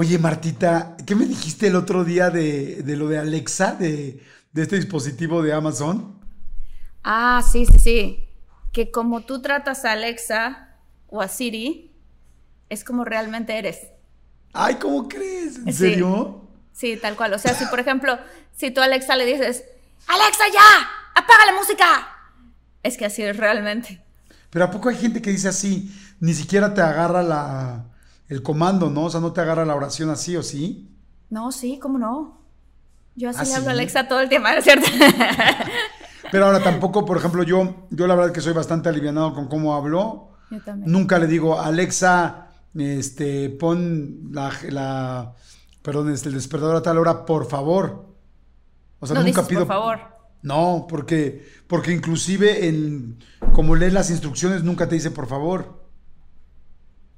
Oye, Martita, ¿qué me dijiste el otro día de, lo de Alexa, de, de, este dispositivo de Amazon? Ah, sí, sí, sí. Que como tú tratas a Alexa o a Siri, es como realmente eres. Ay, ¿cómo crees? ¿En serio? Sí, tal cual. O sea, si por ejemplo, si tú a Alexa le dices, Alexa ya, apaga la música. Es que así es realmente. Pero ¿a poco hay gente que dice así? Ni siquiera te agarra la el comando, ¿no? O sea, no te agarra la oración así o sí. No, sí, ¿cómo no? Yo así ¿Ah, hablo a Alexa todo el tiempo, ¿es cierto? Pero ahora tampoco, por ejemplo, yo, yo la verdad que soy bastante alivianado con cómo hablo. Yo también. Nunca le digo, Alexa, este, pon la, la perdón, este, el despertador a tal hora, por favor. O sea, nunca pido. Por favor. No, porque, porque inclusive en como lees las instrucciones nunca te dice por favor.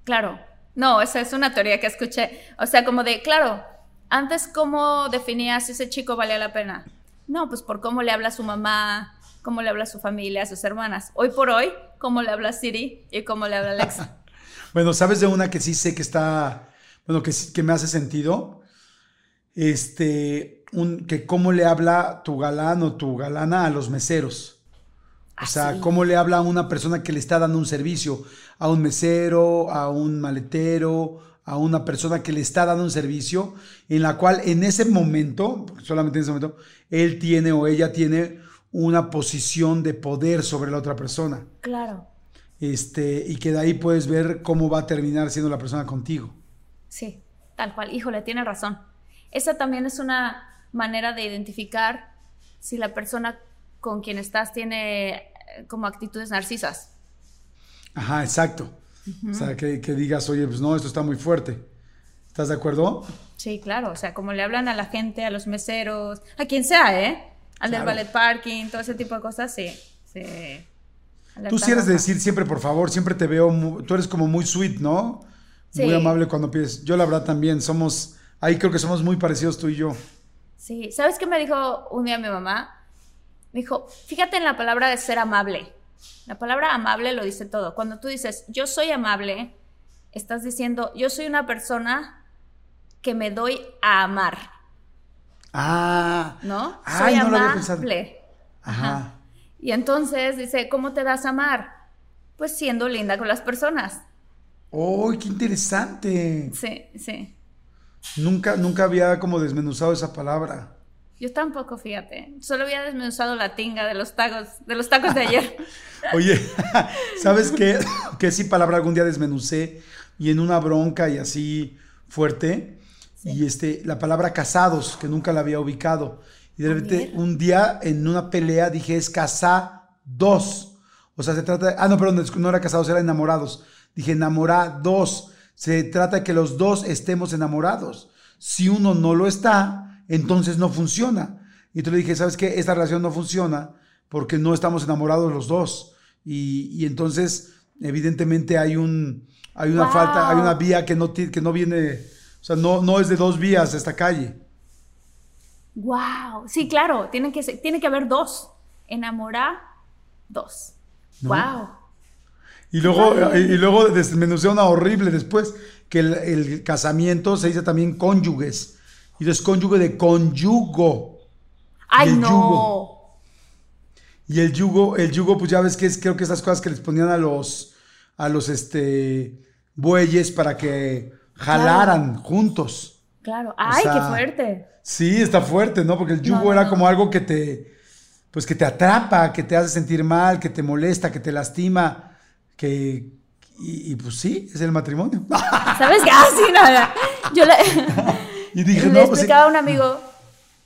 Claro. No, esa es una teoría que escuché. O sea, como de, claro, antes cómo definías si ese chico valía la pena. No, pues por cómo le habla a su mamá, cómo le habla a su familia, a sus hermanas. Hoy por hoy, cómo le habla Siri y cómo le habla a Alexa. bueno, ¿sabes de una que sí sé que está, bueno, que, que me hace sentido? Este, un, que cómo le habla tu galán o tu galana a los meseros. O sea, ah, cómo le habla a una persona que le está dando un servicio, a un mesero, a un maletero, a una persona que le está dando un servicio, en la cual en ese momento, solamente en ese momento, él tiene o ella tiene una posición de poder sobre la otra persona. Claro. Este, y que de ahí puedes ver cómo va a terminar siendo la persona contigo. Sí, tal cual. Híjole, tiene razón. Esa también es una manera de identificar si la persona con quien estás tiene como actitudes narcisas. Ajá, exacto. O sea, que, digas, oye, pues no, esto está muy fuerte. ¿Estás de acuerdo? Sí, claro. O sea, como le hablan a la gente, a los meseros, a quien sea, ¿eh? Al del ballet parking, todo ese tipo de cosas, sí. sí. Tú sí eres de decir siempre, por favor, siempre te veo, tú eres como muy sweet, ¿no? Muy amable cuando pides. Yo la verdad también, somos, ahí creo que somos muy parecidos tú y yo. Sí, ¿sabes qué me dijo un día mi mamá? Me dijo, fíjate en la palabra de ser amable. La palabra amable lo dice todo. Cuando tú dices, yo soy amable, estás diciendo, yo soy una persona que me doy a amar. Ah. ¿No? soy amable. Ajá. Y entonces dice, ¿cómo te das a amar? Pues siendo linda con las personas. ¡Oh, qué interesante! Sí, sí. Nunca, nunca había como desmenuzado esa palabra. Yo tampoco, fíjate. Solo había desmenuzado la tinga de los tacos, de los tacos de ayer. Oye, ¿sabes qué? Que sí palabra algún día desmenucé y en una bronca y así fuerte. Y este, la palabra casados, que nunca la había ubicado. Y de repente un día en una pelea dije es casados. O sea, se trata de, ah, no, perdón, no era casados, era enamorados. Dije enamorados. Se trata de que los dos estemos enamorados. Si uno no lo está, entonces no funciona. Y tú le dije, ¿sabes qué? Esta relación no funciona porque no estamos enamorados los dos. Y, entonces, evidentemente, hay, un, hay una falta, hay una vía que no, que no viene, o sea, no, no es de dos vías esta calle. Wow, sí, claro, tiene que, tiene que haber dos. Enamorar, dos. Wow. Y luego, y luego desmenucé una horrible después, que el, el casamiento se dice también cónyuges y es cónyuge de conyugo. ¡Ay, no! Y el yugo, el yugo, pues ya ves que es, creo que esas cosas que les ponían a los, a los, este, bueyes para que jalaran juntos. Claro. Ay, qué fuerte. Sí, está fuerte, ¿no? Porque el yugo era como algo que te, pues que te atrapa, que te hace sentir mal, que te molesta, que te lastima, que, y, pues sí, es el matrimonio. ¿Sabes qué? Ah, sí, nada. Yo le, y dije, le no, pues explicaba a un amigo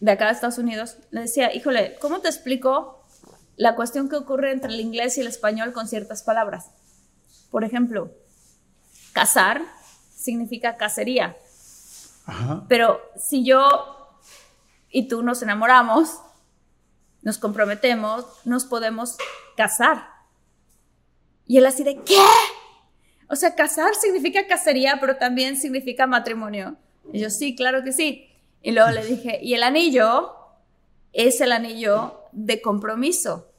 de acá de Estados Unidos, le decía, híjole, ¿cómo te explico la cuestión que ocurre entre el inglés y el español con ciertas palabras? Por ejemplo, casar significa cacería. Ajá. Pero si yo y tú nos enamoramos, nos comprometemos, nos podemos casar. Y él así de, ¿qué? O sea, casar significa cacería, pero también significa matrimonio. Y yo, sí, claro que sí. Y luego le dije, y el anillo es el anillo de compromiso.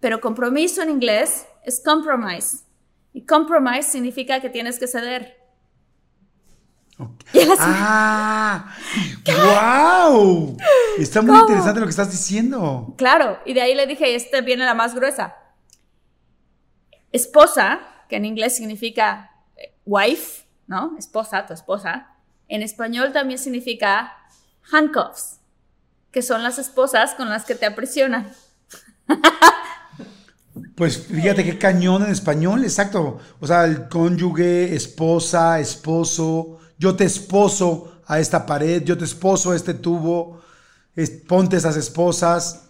Pero compromiso en inglés es compromise. Y compromise significa que tienes que ceder. Okay. ¡Ah! ¡Wow! Está muy interesante lo que estás diciendo. Claro, y de ahí le dije, este viene la más gruesa. Esposa, que en inglés significa eh, wife, ¿no? Esposa, tu esposa. En español también significa handcuffs, que son las esposas con las que te aprisionan. Pues fíjate qué cañón en español, exacto. O sea, el cónyuge, esposa, esposo, yo te esposo a esta pared, yo te esposo a este tubo, ponte esas esposas.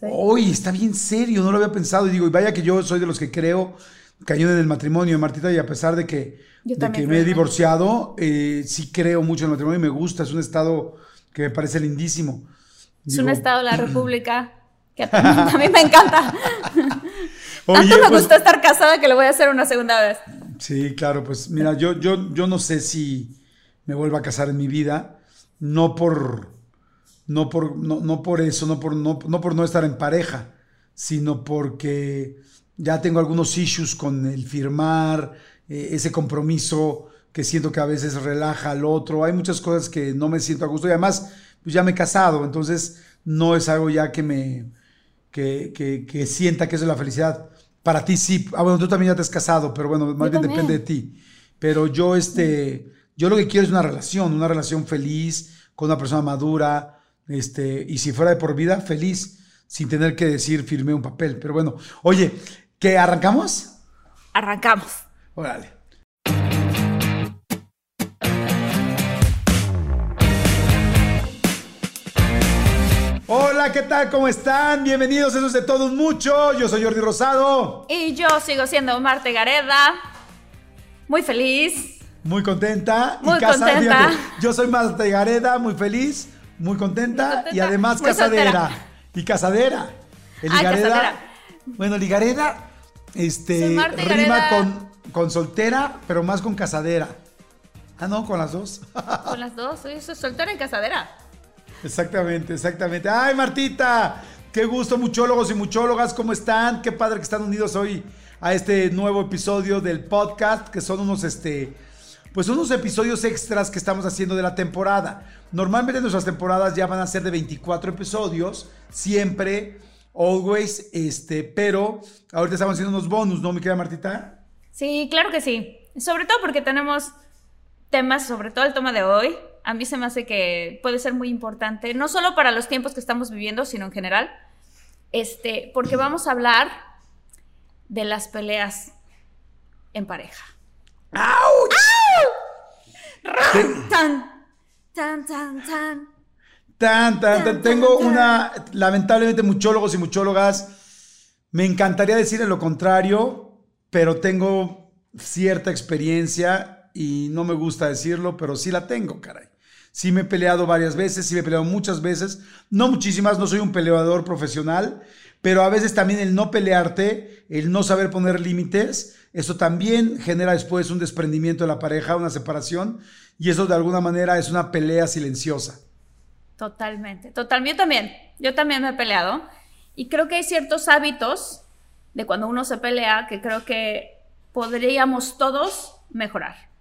Uy, está bien serio, no lo había pensado. Y digo, y vaya que yo soy de los que creo cañón en el matrimonio, Martita, y a pesar de que, de que me he divorciado, eh, sí creo mucho en el matrimonio y me gusta, es un estado que me parece lindísimo. Es un estado de la República que a mí, me encanta. Tanto me pues gustó estar casada que lo voy a hacer una segunda vez. Sí, claro, pues mira, yo, yo, yo no sé si me vuelva a casar en mi vida, no por, no por, no, por eso, no por no, no por no estar en pareja, sino porque ya tengo algunos issues con el firmar, eh, ese compromiso que siento que a veces relaja al otro. Hay muchas cosas que no me siento a gusto y además pues ya me he casado, entonces no es algo ya que me que, que, sienta que eso es la felicidad. Para ti sí, ah, bueno, tú también ya te has casado, pero bueno, más bien depende de ti. Pero yo este, yo lo que quiero es una relación, una relación feliz con una persona madura, este, y si fuera de por vida, feliz, sin tener que decir firmé un papel. Pero bueno, oye, ¿Qué arrancamos? Arrancamos. Órale. Hola, ¿qué tal? ¿Cómo están? Bienvenidos, eso es de todos mucho. Yo soy Jordi Rosado. Y yo sigo siendo Marte Gareda. Muy feliz. Muy contenta. Muy contenta. yo soy Marte Gareda, muy feliz, muy contenta, y además casadera. Y casadera. El casadera. Bueno, Ligareda este, rima con, con soltera, pero más con casadera. Ah, no, con las dos. Con las dos, soy soltera y casadera. Exactamente, exactamente. Ay, Martita, qué gusto, muchólogos y muchólogas, ¿cómo están? Qué padre que están unidos hoy a este nuevo episodio del podcast, que son unos, este, pues unos episodios extras que estamos haciendo de la temporada. Normalmente nuestras temporadas ya van a ser de 24 episodios, siempre always, este, pero ahorita estamos haciendo unos bonus, ¿no, mi querida Martita? Sí, claro que sí. Sobre todo porque tenemos temas, sobre todo el tema de hoy, a mí se me hace que puede ser muy importante, no solo para los tiempos que estamos viviendo, sino en general, este, porque vamos a hablar de las peleas en pareja. ¡Auch! ¡Tan! ¡Tan, tan, tan! Tan, tan, Tengo una, lamentablemente, muchólogos y muchólogas, me encantaría decirle lo contrario, pero tengo cierta experiencia y no me gusta decirlo, pero sí la tengo, caray. Sí me he peleado varias veces, sí me he peleado muchas veces, no muchísimas, no soy un peleador profesional, pero a veces también el no pelearte, el no saber poner límites, eso también genera después un desprendimiento de la pareja, una separación, y eso de alguna manera es una pelea silenciosa. Totalmente, totalmente. Yo también, yo también me he peleado y creo que hay ciertos hábitos de cuando uno se pelea que creo que podríamos todos mejorar.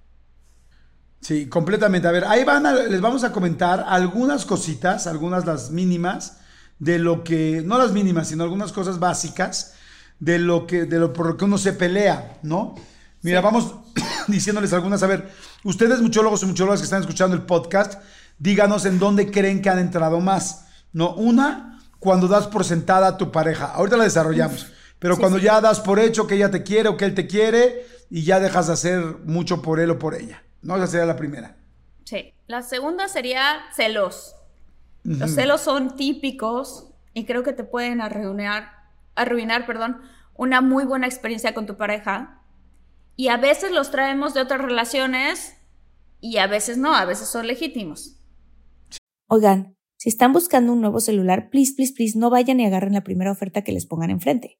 Sí, completamente. A ver, ahí van les vamos a comentar algunas cositas, algunas las mínimas de lo que, no las mínimas, sino algunas cosas básicas de lo que, de lo por lo que uno se pelea, ¿no? Mira, vamos, diciéndoles algunas, a ver, ustedes muchólogos y muchólogas que están escuchando el podcast, díganos en dónde creen que han entrado más. No, una, cuando das por sentada a tu pareja. Ahorita la desarrollamos. Pero cuando ya das por hecho que ella te quiere o que él te quiere y ya dejas de hacer mucho por él o por ella. ¿No? Esa sería la primera. Sí. La segunda sería celos. Los celos son típicos y creo que te pueden arruinar, arruinar perdón, una muy buena experiencia con tu pareja. Y a veces los traemos de otras relaciones y a veces no, a veces son legítimos. Oigan, si están buscando un nuevo celular, please, please, please, no vayan y agarren la primera oferta que les pongan enfrente.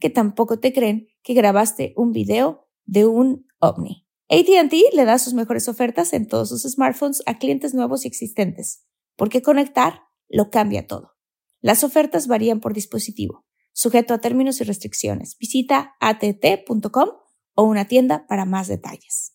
que tampoco te creen que grabaste un video de un ovni. ATT le da sus mejores ofertas en todos sus smartphones a clientes nuevos y existentes, porque conectar lo cambia todo. Las ofertas varían por dispositivo, sujeto a términos y restricciones. Visita att.com o una tienda para más detalles.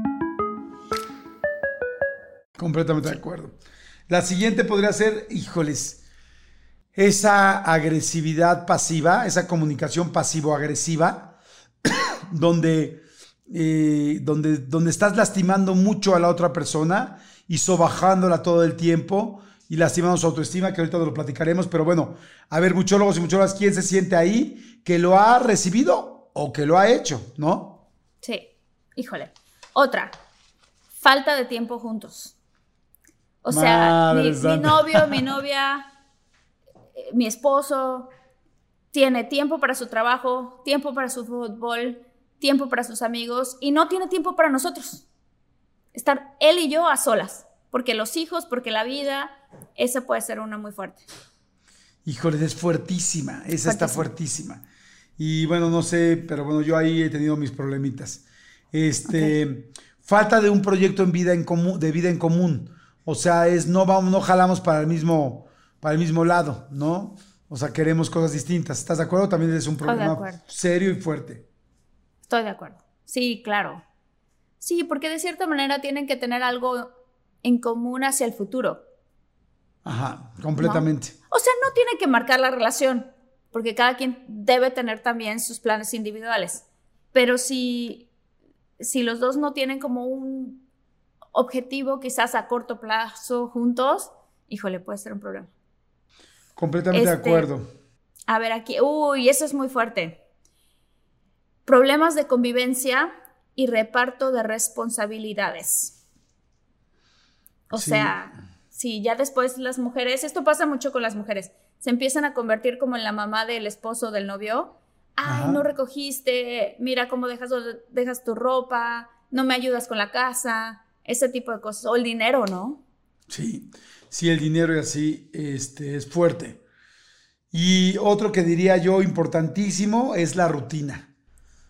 Completamente de acuerdo. La siguiente podría ser, híjoles, esa agresividad pasiva, esa comunicación pasivo-agresiva, donde eh, donde, donde estás lastimando mucho a la otra persona y sobajándola todo el tiempo y lastimando su autoestima, que ahorita lo platicaremos, pero bueno, a ver, muchólogos y muchólogas, ¿quién se siente ahí que lo ha recibido o que lo ha hecho, no? Sí, híjole. Otra, falta de tiempo juntos. O sea, mi, mi, novio, mi novia, eh, mi esposo, tiene tiempo para su trabajo, tiempo para su fútbol, tiempo para sus amigos y no tiene tiempo para nosotros. Estar él y yo a solas, porque los hijos, porque la vida, esa puede ser una muy fuerte. Híjole, es fuertísima, esa está fuertísima. Y bueno, no sé, pero bueno, yo ahí he tenido mis problemitas. Este, falta de un proyecto en vida en común, de vida en común. O sea, es no vamos, no jalamos para el mismo, para el mismo lado, ¿no? O sea, queremos cosas distintas. ¿Estás de acuerdo? También es un problema serio y fuerte. Estoy de acuerdo. Sí, claro. Sí, porque de cierta manera tienen que tener algo en común hacia el futuro. Ajá, completamente. O sea, no tiene que marcar la relación, porque cada quien debe tener también sus planes individuales. Pero si, si los dos no tienen como un objetivo quizás a corto plazo juntos, híjole, puede ser un problema. Completamente de este, acuerdo. A ver, aquí, uy, eso es muy fuerte problemas de convivencia y reparto de responsabilidades. O sea, si ya después las mujeres, esto pasa mucho con las mujeres, se empiezan a convertir como en la mamá del esposo del novio. Ay, no recogiste, mira cómo dejas, dejas tu ropa, no me ayudas con la casa, ese tipo de cosas. O el dinero, ¿no? Sí, sí, el dinero y así este, es fuerte. Y otro que diría yo importantísimo es la rutina.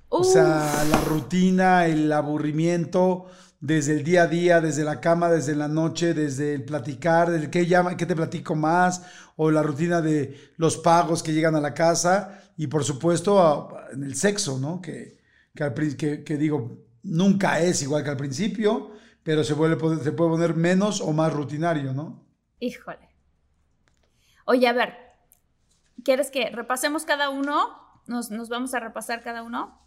O sea, la rutina, el aburrimiento, desde el día a día, desde la cama, desde la noche, desde el platicar, del qué, llama, qué te platico más, o la rutina de los pagos que llegan a la casa, y por supuesto en el sexo, ¿no? Que, que, que, digo, nunca es igual que al principio, pero se puede, se puede poner menos o más rutinario, ¿no? Híjole. Oye, a ver, ¿quieres que repasemos cada uno? ¿Nos, nos vamos a repasar cada uno?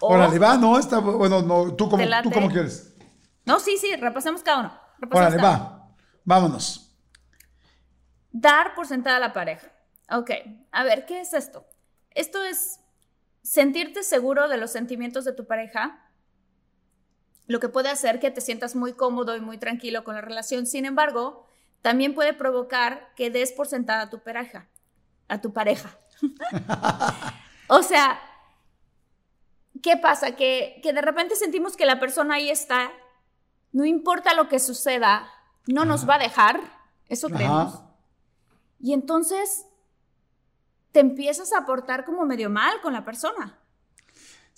Órale, va, no, está bueno, no, tú como, tú como quieres. No, sí, sí, repasemos cada uno. Órale, va, vámonos. Dar por sentada a la pareja. Ok, a ver, ¿qué es esto? Esto es sentirte seguro de los sentimientos de tu pareja lo que puede hacer que te sientas muy cómodo y muy tranquilo con la relación. Sin embargo, también puede provocar que des por sentada a tu pareja, a tu pareja. o sea, ¿qué pasa? Que, que, de repente sentimos que la persona ahí está, no importa lo que suceda, no nos va a dejar, eso creemos. Y entonces te empiezas a portar como medio mal con la persona.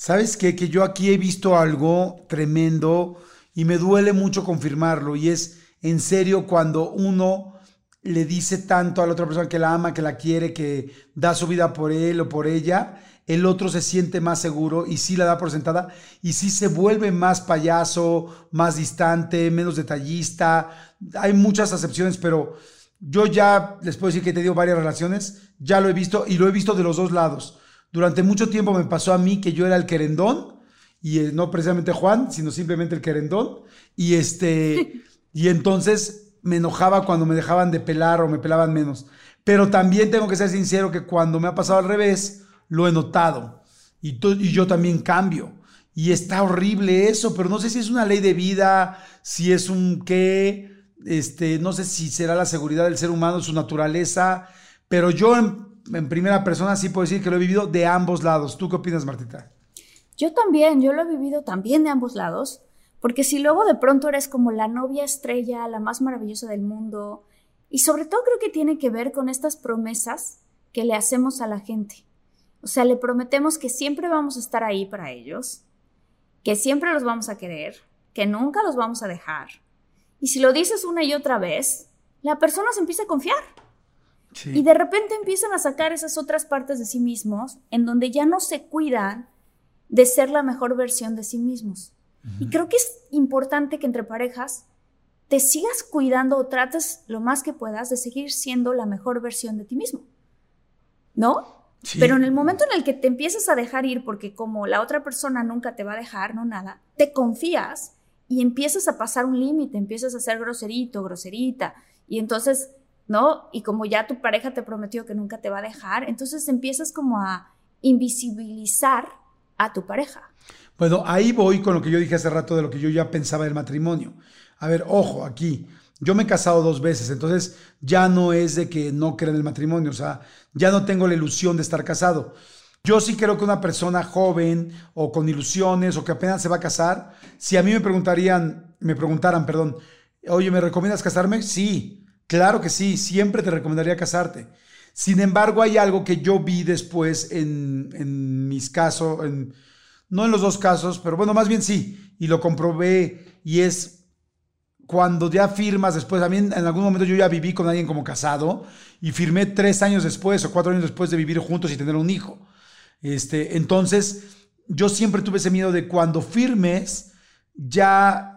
¿Sabes qué? Que yo aquí he visto algo tremendo y me duele mucho confirmarlo y es en serio cuando uno le dice tanto a la otra persona que la ama, que la quiere, que da su vida por él o por ella, el otro se siente más seguro y sí la da por sentada y sí se vuelve más payaso, más distante, menos detallista. Hay muchas acepciones, pero yo ya les puedo decir que he tenido varias relaciones, ya lo he visto y lo he visto de los dos lados. Durante mucho tiempo me pasó a mí que yo era el querendón, y eh, no precisamente Juan, sino simplemente el querendón, y este, y entonces me enojaba cuando me dejaban de pelar o me pelaban menos. Pero también tengo que ser sincero que cuando me ha pasado al revés, lo he notado. Y, y yo también cambio. Y está horrible eso, pero no sé si es una ley de vida, si es un qué, este, no sé si será la seguridad del ser humano, su naturaleza, pero yo en primera persona sí puedo decir que lo he vivido de ambos lados. ¿Tú qué opinas, Martita? Yo también, yo lo he vivido también de ambos lados, porque si luego de pronto eres como la novia estrella, la más maravillosa del mundo, y sobre todo creo que tiene que ver con estas promesas que le hacemos a la gente. O sea, le prometemos que siempre vamos a estar ahí para ellos, que siempre los vamos a querer, que nunca los vamos a dejar. Y si lo dices una y otra vez, la persona se empieza a confiar. Y de repente empiezan a sacar esas otras partes de sí mismos en donde ya no se cuidan de ser la mejor versión de sí mismos. Y creo que es importante que entre parejas te sigas cuidando o trates lo más que puedas de seguir siendo la mejor versión de ti mismo. ¿No? Pero en el momento en el que te empiezas a dejar ir, porque como la otra persona nunca te va a dejar, no nada, te confías y empiezas a pasar un límite, empiezas a ser groserito, groserita, y entonces ¿no? Y como ya tu pareja te prometió que nunca te va a dejar, entonces empiezas como a invisibilizar a tu pareja. Bueno, ahí voy con lo que yo dije hace rato de lo que yo ya pensaba del matrimonio. A ver, ojo, aquí, yo me he casado dos veces, entonces ya no es de que no crea en el matrimonio, o sea, ya no tengo la ilusión de estar casado. Yo sí creo que una persona joven o con ilusiones o que apenas se va a casar, si a mí me preguntarían, me preguntaran, perdón, oye, ¿me recomiendas casarme? Sí, Claro que sí, siempre te recomendaría casarte. Sin embargo, hay algo que yo vi después en, mis casos, no en los dos casos, pero bueno, más bien sí, y lo comprobé, y es cuando ya firmas después, a en, algún momento yo ya viví con alguien como casado, y firmé tres años después o cuatro años después de vivir juntos y tener un hijo. Este, entonces, yo siempre tuve ese miedo de cuando firmes, ya...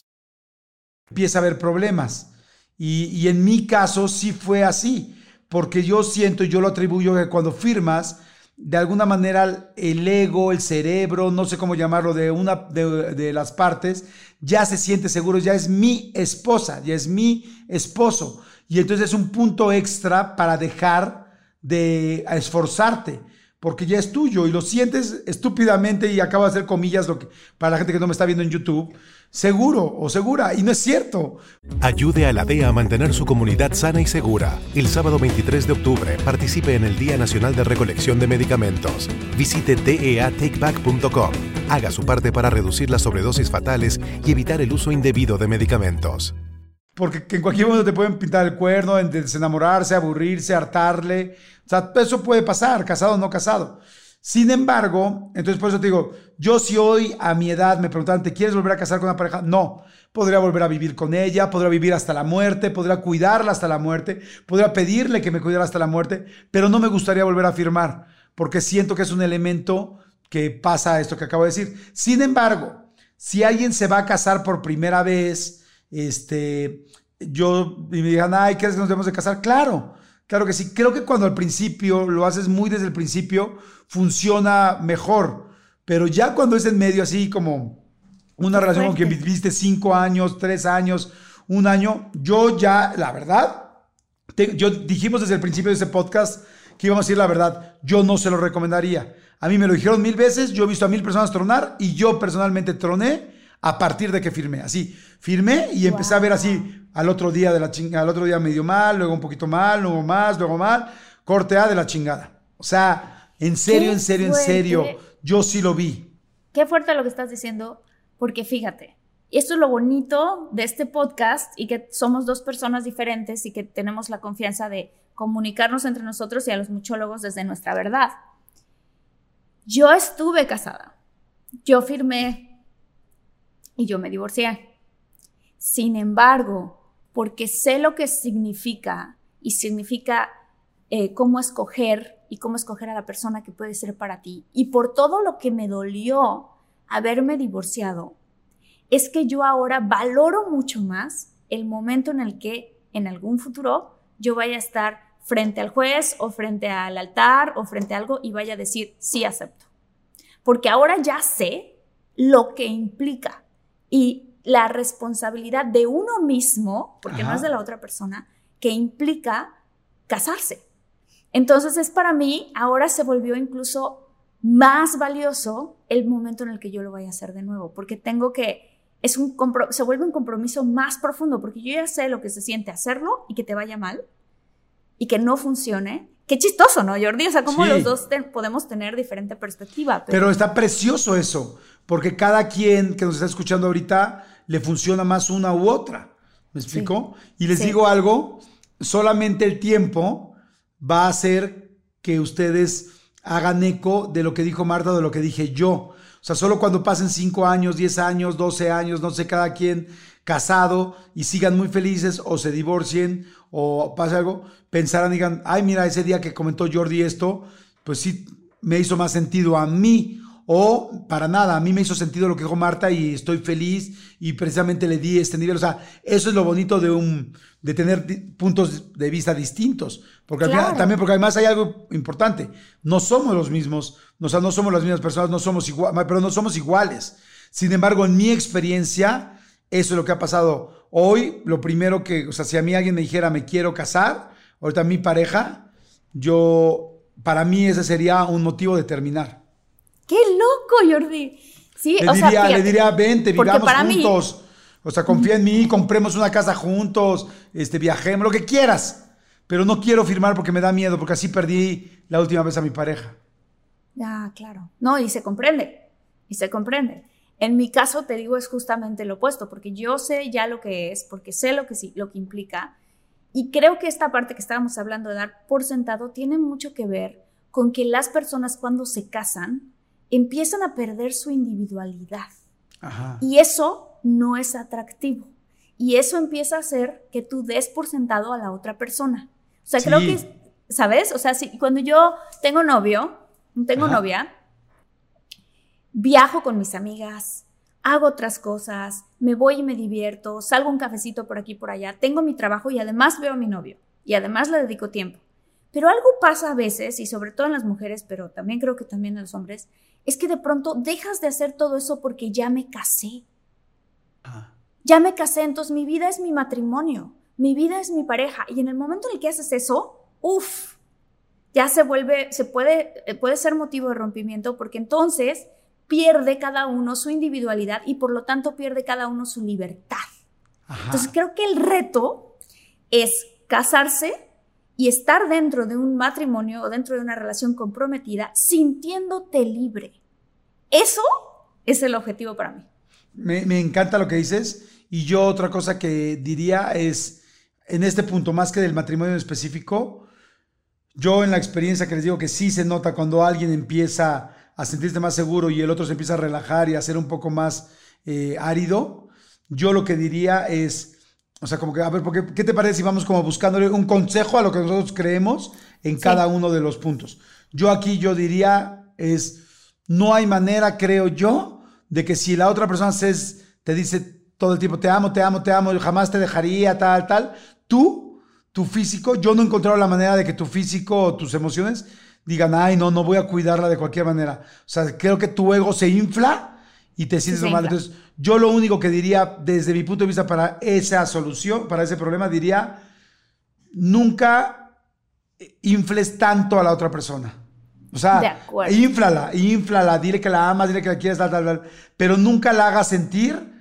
Empieza a haber problemas. Y, en mi caso sí fue así, porque yo siento y yo lo atribuyo que cuando firmas, de alguna manera el ego, el cerebro, no sé cómo llamarlo, de una de, de, las partes, ya se siente seguro, ya es mi esposa, ya es mi esposo. Y entonces es un punto extra para dejar de esforzarte porque ya es tuyo y lo sientes estúpidamente y acabo de hacer comillas lo que, para la gente que no me está viendo en YouTube, seguro o segura, y no es cierto. Ayude a la DEA a mantener su comunidad sana y segura. El sábado 23 de octubre participe en el Día Nacional de Recolección de Medicamentos. Visite deatakeback.com. Haga su parte para reducir las sobredosis fatales y evitar el uso indebido de medicamentos. Porque en cualquier momento te pueden pintar el cuerno, desenamorarse, aburrirse, hartarle. O sea, eso puede pasar, casado o no casado. Sin embargo, entonces por eso te digo, yo si hoy a mi edad me preguntaran, ¿te quieres volver a casar con una pareja? No, podría volver a vivir con ella, podría vivir hasta la muerte, podría cuidarla hasta la muerte, podría pedirle que me cuidara hasta la muerte, pero no me gustaría volver a firmar, porque siento que es un elemento que pasa esto que acabo de decir. Sin embargo, si alguien se va a casar por primera vez, este, yo, y me digan, ay, ¿quieres que nos debemos de casar? Claro, claro que sí. Creo que cuando al principio lo haces muy desde el principio, funciona mejor. Pero ya cuando es en medio, así como una relación con quien viviste cinco años, tres años, un año, yo ya, la verdad, yo dijimos desde el principio de este podcast que íbamos a decir la verdad, yo no se lo recomendaría. A mí me lo dijeron mil veces, yo he visto a mil personas tronar y yo personalmente troné a partir de que firmé. Así, firmé y empecé a ver así al otro día de la chingada, al otro día medio mal, luego un poquito mal, luego más, luego mal, corte A de la chingada. O sea, en serio, en serio, en serio, yo sí lo vi. Qué fuerte lo que estás diciendo, porque fíjate, esto es lo bonito de este podcast y que somos dos personas diferentes y que tenemos la confianza de comunicarnos entre nosotros y a los muchólogos desde nuestra verdad. Yo estuve casada, yo firmé y yo me divorcié. Sin embargo, porque sé lo que significa y significa eh, cómo escoger y cómo escoger a la persona que puede ser para ti, y por todo lo que me dolió haberme divorciado, es que yo ahora valoro mucho más el momento en el que en algún futuro yo vaya a estar frente al juez o frente al altar o frente a algo y vaya a decir, sí acepto. Porque ahora ya sé lo que implica y la responsabilidad de uno mismo, porque no es de la otra persona, que implica casarse. Entonces es para mí, ahora se volvió incluso más valioso el momento en el que yo lo vaya a hacer de nuevo, porque tengo que es un se vuelve un compromiso más profundo, porque yo ya sé lo que se siente hacerlo y que te vaya mal y que no funcione. Qué chistoso, ¿no, Jordi? O sea, como los dos podemos tener diferente perspectiva. Pero... está precioso eso, porque cada quien que nos está escuchando ahorita le funciona más una u otra. ¿Me explico? Y les digo algo, solamente el tiempo va a hacer que ustedes hagan eco de lo que dijo Marta, de lo que dije yo. O sea, solo cuando pasen 5 años, 10 años, 12 años, no sé, cada quien casado y sigan muy felices o se divorcien o pase algo, pensarán, digan, ay, mira, ese día que comentó Jordi esto, pues sí me hizo más sentido a mí. O para nada, a mí me hizo sentido lo que dijo Marta y estoy feliz y precisamente le di este nivel. O sea, eso es lo bonito de un de tener puntos de vista distintos. Porque también, porque además hay algo importante. No somos los mismos, o sea, no somos las mismas personas, no somos iguales, pero no somos iguales. Sin embargo, en mi experiencia, eso es lo que ha pasado. Hoy, lo primero que, o sea, si a mí alguien me dijera me quiero casar, ahorita mi pareja, yo, para mí ese sería un motivo de terminar. ¡Qué loco, Jordi! Sí, le, diría, le diría, vente, vivamos juntos. o sea, confía en mí, compremos una casa juntos, este, viajemos, lo que quieras. Pero no quiero firmar porque me da miedo, porque así perdí la última vez a mi pareja. Ah, claro. No, y se comprende. Y se comprende. En mi caso, te digo, es justamente lo opuesto, porque yo sé ya lo que es, porque sé lo que, sí, lo que implica. Y creo que esta parte que estábamos hablando de dar por sentado tiene mucho que ver con que las personas cuando se casan empiezan a perder su individualidad. Y eso no es atractivo. Y eso empieza a hacer que tú des por sentado a la otra persona. O sea, creo que, ¿sabes? O sea, si, cuando yo tengo novio, tengo novia, viajo con mis amigas, hago otras cosas, me voy y me divierto, salgo un cafecito por aquí y por allá, tengo mi trabajo y además veo a mi novio y además le dedico tiempo. Pero algo pasa a veces, y sobre todo en las mujeres, pero también creo que también en los hombres, es que de pronto dejas de hacer todo eso porque ya me casé. Ah. Ya me casé, entonces mi vida es mi matrimonio, mi vida es mi pareja. Y en el momento en el que haces eso, uff, ya se vuelve, se puede, eh, puede ser motivo de rompimiento porque entonces pierde cada uno su individualidad y por lo tanto pierde cada uno su libertad. Entonces creo que el reto es casarse y estar dentro de un matrimonio o dentro de una relación comprometida sintiéndote libre. Eso es el objetivo para mí. Me, me, encanta lo que dices y yo otra cosa que diría es, en este punto, más que del matrimonio específico, yo en la experiencia que les digo que sí se nota cuando alguien empieza a sentirse más seguro y el otro se empieza a relajar y a ser un poco más eh, árido, yo lo que diría es, o sea, como que, a ver, ¿qué te parece si vamos como buscándole un consejo a lo que nosotros creemos en cada uno de los puntos? Yo aquí yo diría es, no hay manera, creo yo, de que si la otra persona se es- te dice todo el tiempo, te amo, te amo, te amo, jamás te dejaría, tal, tal, tú, tu físico, yo no he encontrado la manera de que tu físico o tus emociones digan, ay, no, no voy a cuidarla de cualquier manera. O sea, creo que tu ego se infla y te sientes infla. Entonces, yo lo único que diría desde mi punto de vista para esa solución, para ese problema, diría, nunca infles tanto a la otra persona. O sea, inflala, inflala, dile que la amas, dile que la quieres, tal, tal, tal, pero nunca la hagas sentir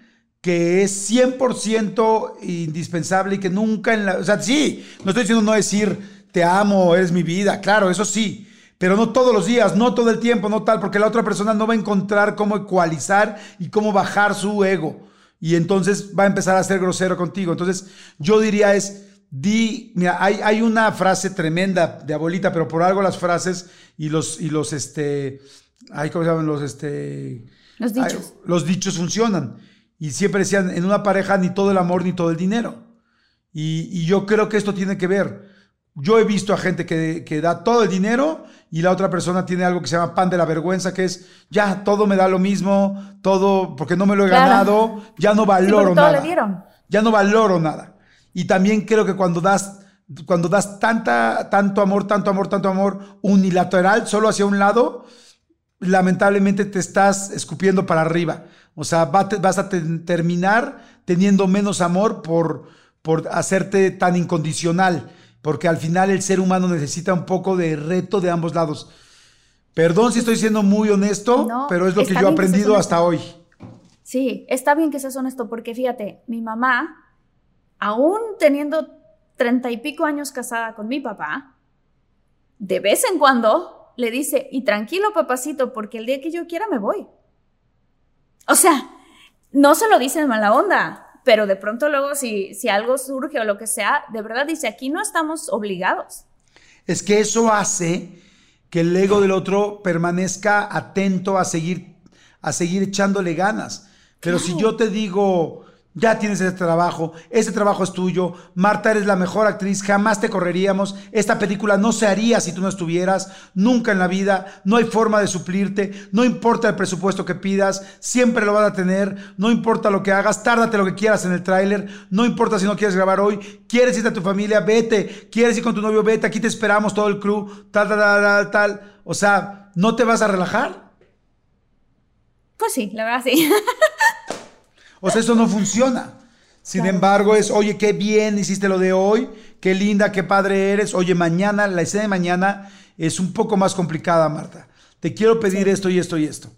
que es 100% indispensable y que nunca en la... O sea, sí, no estoy diciendo no decir te amo, eres mi vida, claro, eso sí, pero no todos los días, no todo el tiempo, no tal, porque la otra persona no va a encontrar cómo ecualizar y cómo bajar su ego. Y entonces va a empezar a ser grosero contigo. Entonces, yo diría es, di, mira, hay, hay una frase tremenda de abuelita, pero por algo las frases y los, y los, este, ay, ¿cómo se llaman? Los, este... Los ay, dichos. los dichos funcionan. Y siempre decían, en una pareja ni todo el amor ni todo el dinero. Y, y yo creo que esto tiene que ver. Yo he visto a gente que, que da todo el dinero y la otra persona tiene algo que se llama pan de la vergüenza, que es, ya, todo me da lo mismo, todo, porque no me lo he Claro. ganado, ya no valoro nada. le dieron. Ya no valoro nada. Y también creo que cuando das, cuando das tanta, tanto amor, tanto amor, tanto amor unilateral, solo hacia un lado, lamentablemente te estás escupiendo para arriba. O sea, vas a te- terminar teniendo menos amor por, por hacerte tan incondicional, porque al final el ser humano necesita un poco de reto de ambos lados. Perdón si estoy siendo muy honesto, No, pero es lo que yo he aprendido hasta hoy. Sí, está bien que seas honesto, porque fíjate, mi mamá, aún teniendo treinta y pico años casada con mi papá, de vez en cuando le dice, y tranquilo papacito, porque el día que yo quiera me voy. O sea, no se lo dice en mala onda, pero de pronto luego si, si algo surge o lo que sea, de verdad dice, aquí no estamos obligados. Es que eso hace que el ego del otro permanezca atento a seguir, a seguir echándole ganas. Pero si yo te digo, ya tienes ese trabajo, ese trabajo es tuyo, Marta eres la mejor actriz, jamás te correríamos, esta película no se haría si tú no estuvieras, nunca en la vida, no hay forma de suplirte, no importa el presupuesto que pidas, siempre lo vas a tener, no importa lo que hagas, tárdate lo que quieras en el tráiler, no importa si no quieres grabar hoy, quieres irte a tu familia, vete, quieres ir con tu novio, vete, aquí te esperamos todo el crew, tal, tal, tal, tal. O sea, ¿no te vas a relajar? Pues sí, la verdad sí. O sea, eso no funciona. Sin embargo, es, oye, qué bien hiciste lo de hoy, qué linda, qué padre eres. Oye, mañana, la escena de mañana es un poco más complicada, Marta. Te quiero pedir esto y esto y esto.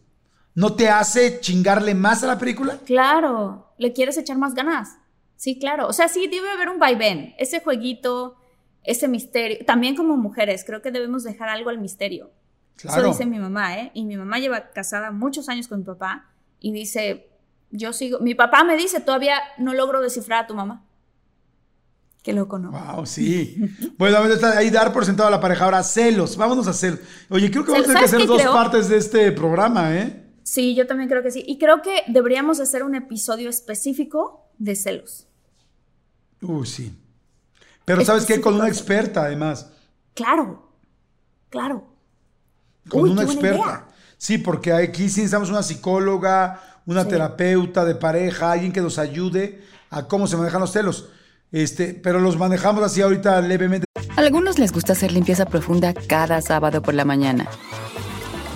¿No te hace chingarle más a la película? Claro, le quieres echar más ganas. Sí, claro. O sea, sí debe haber un vaivén, ese jueguito, ese misterio. También como mujeres, creo que debemos dejar algo al misterio. Claro. Eso dice mi mamá, ¿eh? Y mi mamá lleva casada muchos años con mi papá y dice, yo sigo, mi papá me dice, todavía no logro descifrar a tu mamá. Qué loco, ¿no? Wow, sí. Bueno, ahí dar por sentado a la pareja. Ahora, celos. Vámonos a celos. Oye, creo que vamos a tener que ¿Sabes hacer dos creo? partes de este programa, ¿eh? Sí, yo también creo que sí. Y creo que deberíamos hacer un episodio específico de celos. Uy, sí. Pero ¿sabes qué? Con una experta, además. Claro, claro. Con Uy, una experta. idea. Sí, porque aquí sí necesitamos una psicóloga, una Sí. terapeuta de pareja, alguien que nos ayude a cómo se manejan los celos. Este, pero los manejamos así ahorita levemente. A algunos les gusta hacer limpieza profunda cada sábado por la mañana.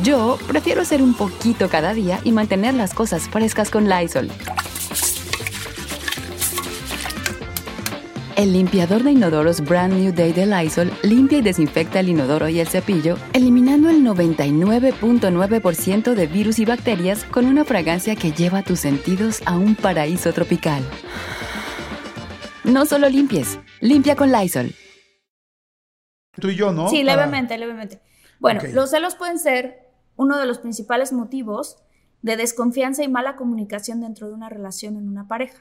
Yo prefiero hacer un poquito cada día y mantener las cosas frescas con Lysol. El limpiador de inodoros Brand New Day de Lysol limpia y desinfecta el inodoro y el cepillo, eliminando el 99.9% de virus y bacterias con una fragancia que lleva tus sentidos a un paraíso tropical. No solo limpies, limpia con Lysol. Tú y yo, ¿no? Sí, levemente, levemente. Bueno, los celos pueden ser uno de los principales motivos de desconfianza y mala comunicación dentro de una relación en una pareja.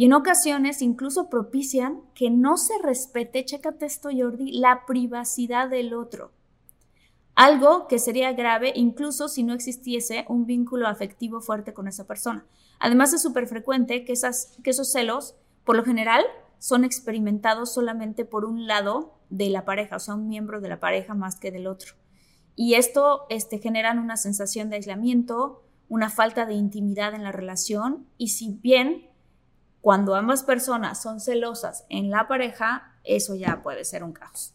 Y en ocasiones incluso propician que no se respete, chécate esto Jordi, la privacidad del otro. Algo que sería grave incluso si no existiese un vínculo afectivo fuerte con esa persona. Además es súper frecuente que, que esos celos, por lo general, son experimentados solamente por un lado de la pareja, o sea, un miembro de la pareja más que del otro. Y esto este, generan una sensación de aislamiento, una falta de intimidad en la relación y si bien cuando ambas personas son celosas en la pareja, eso ya puede ser un caos.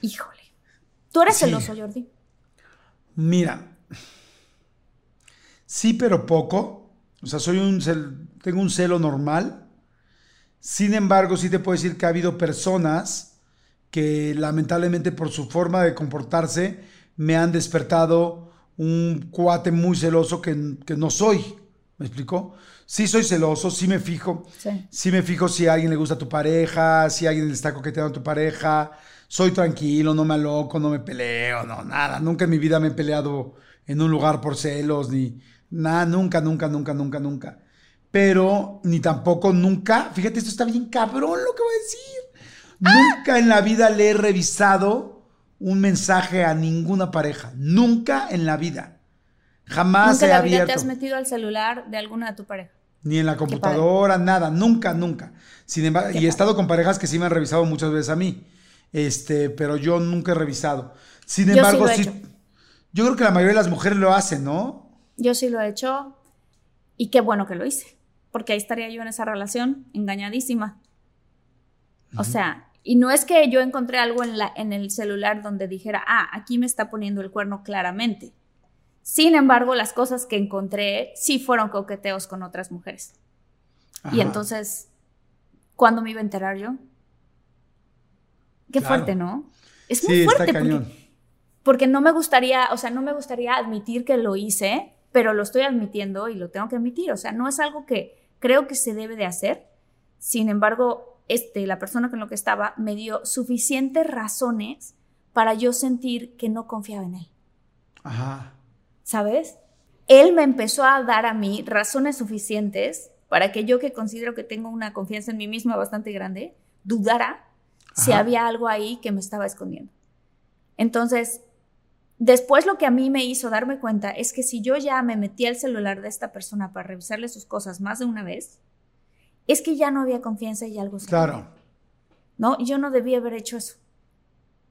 Híjole. ¿Tú eres Sí. celoso, Jordi? Mira, sí, pero poco. O sea, soy un cel- tengo un celo normal. Sin embargo, sí te puedo decir que ha habido personas que lamentablemente por su forma de comportarse me han despertado un cuate muy celoso que, que no soy. ¿Me explicó? Sí soy celoso, sí me fijo. Sí. Sí me fijo si a alguien le gusta tu pareja, si a alguien le está coqueteando a tu pareja. Soy tranquilo, no me aloco, no me peleo, no, nada. Nunca en mi vida me he peleado en un lugar por celos, ni nada, nunca, nunca, nunca, nunca, nunca. Pero ni tampoco nunca, fíjate, esto está bien cabrón lo que voy a decir. Nunca en la vida le he revisado un mensaje a ninguna pareja. Nunca en la vida. Jamás Nunca he en la vida abierto. te has metido al celular de alguna de tu pareja. Ni en la computadora, nada, nunca, nunca. Sin embargo, y he estado con parejas que sí me han revisado muchas veces a mí. Este, pero yo nunca he revisado. Sin Yo sí embargo, he sí. Yo creo que la mayoría de las mujeres lo hacen, ¿no? Yo sí lo he hecho y qué bueno que lo hice, porque ahí estaría yo en esa relación engañadísima. O sea, y no es que yo encontré algo en, la, en el celular donde dijera, ah, aquí me está poniendo el cuerno claramente. Sin embargo, las cosas que encontré sí fueron coqueteos con otras mujeres. Y entonces, ¿cuándo me iba a enterar yo? Qué Claro. fuerte, ¿no? Es muy Sí, está fuerte porque cañón. porque no me gustaría, o sea, no me gustaría admitir que lo hice, pero lo estoy admitiendo y lo tengo que admitir. O sea, no es algo que creo que se debe de hacer. Sin embargo, este, la persona con la que estaba me dio suficientes razones para yo sentir que no confiaba en él. Ajá. ¿Sabes? Él me empezó a dar a mí razones suficientes para que yo que considero que tengo una confianza en mí misma bastante grande, dudara si Ajá. había algo ahí que me estaba escondiendo. Entonces, después lo que a mí me hizo darme cuenta es que si yo ya me metí al celular de esta persona para revisarle sus cosas más de una vez, es que ya no había confianza y algo se Claro. ¿no? Yo no debía haber hecho eso.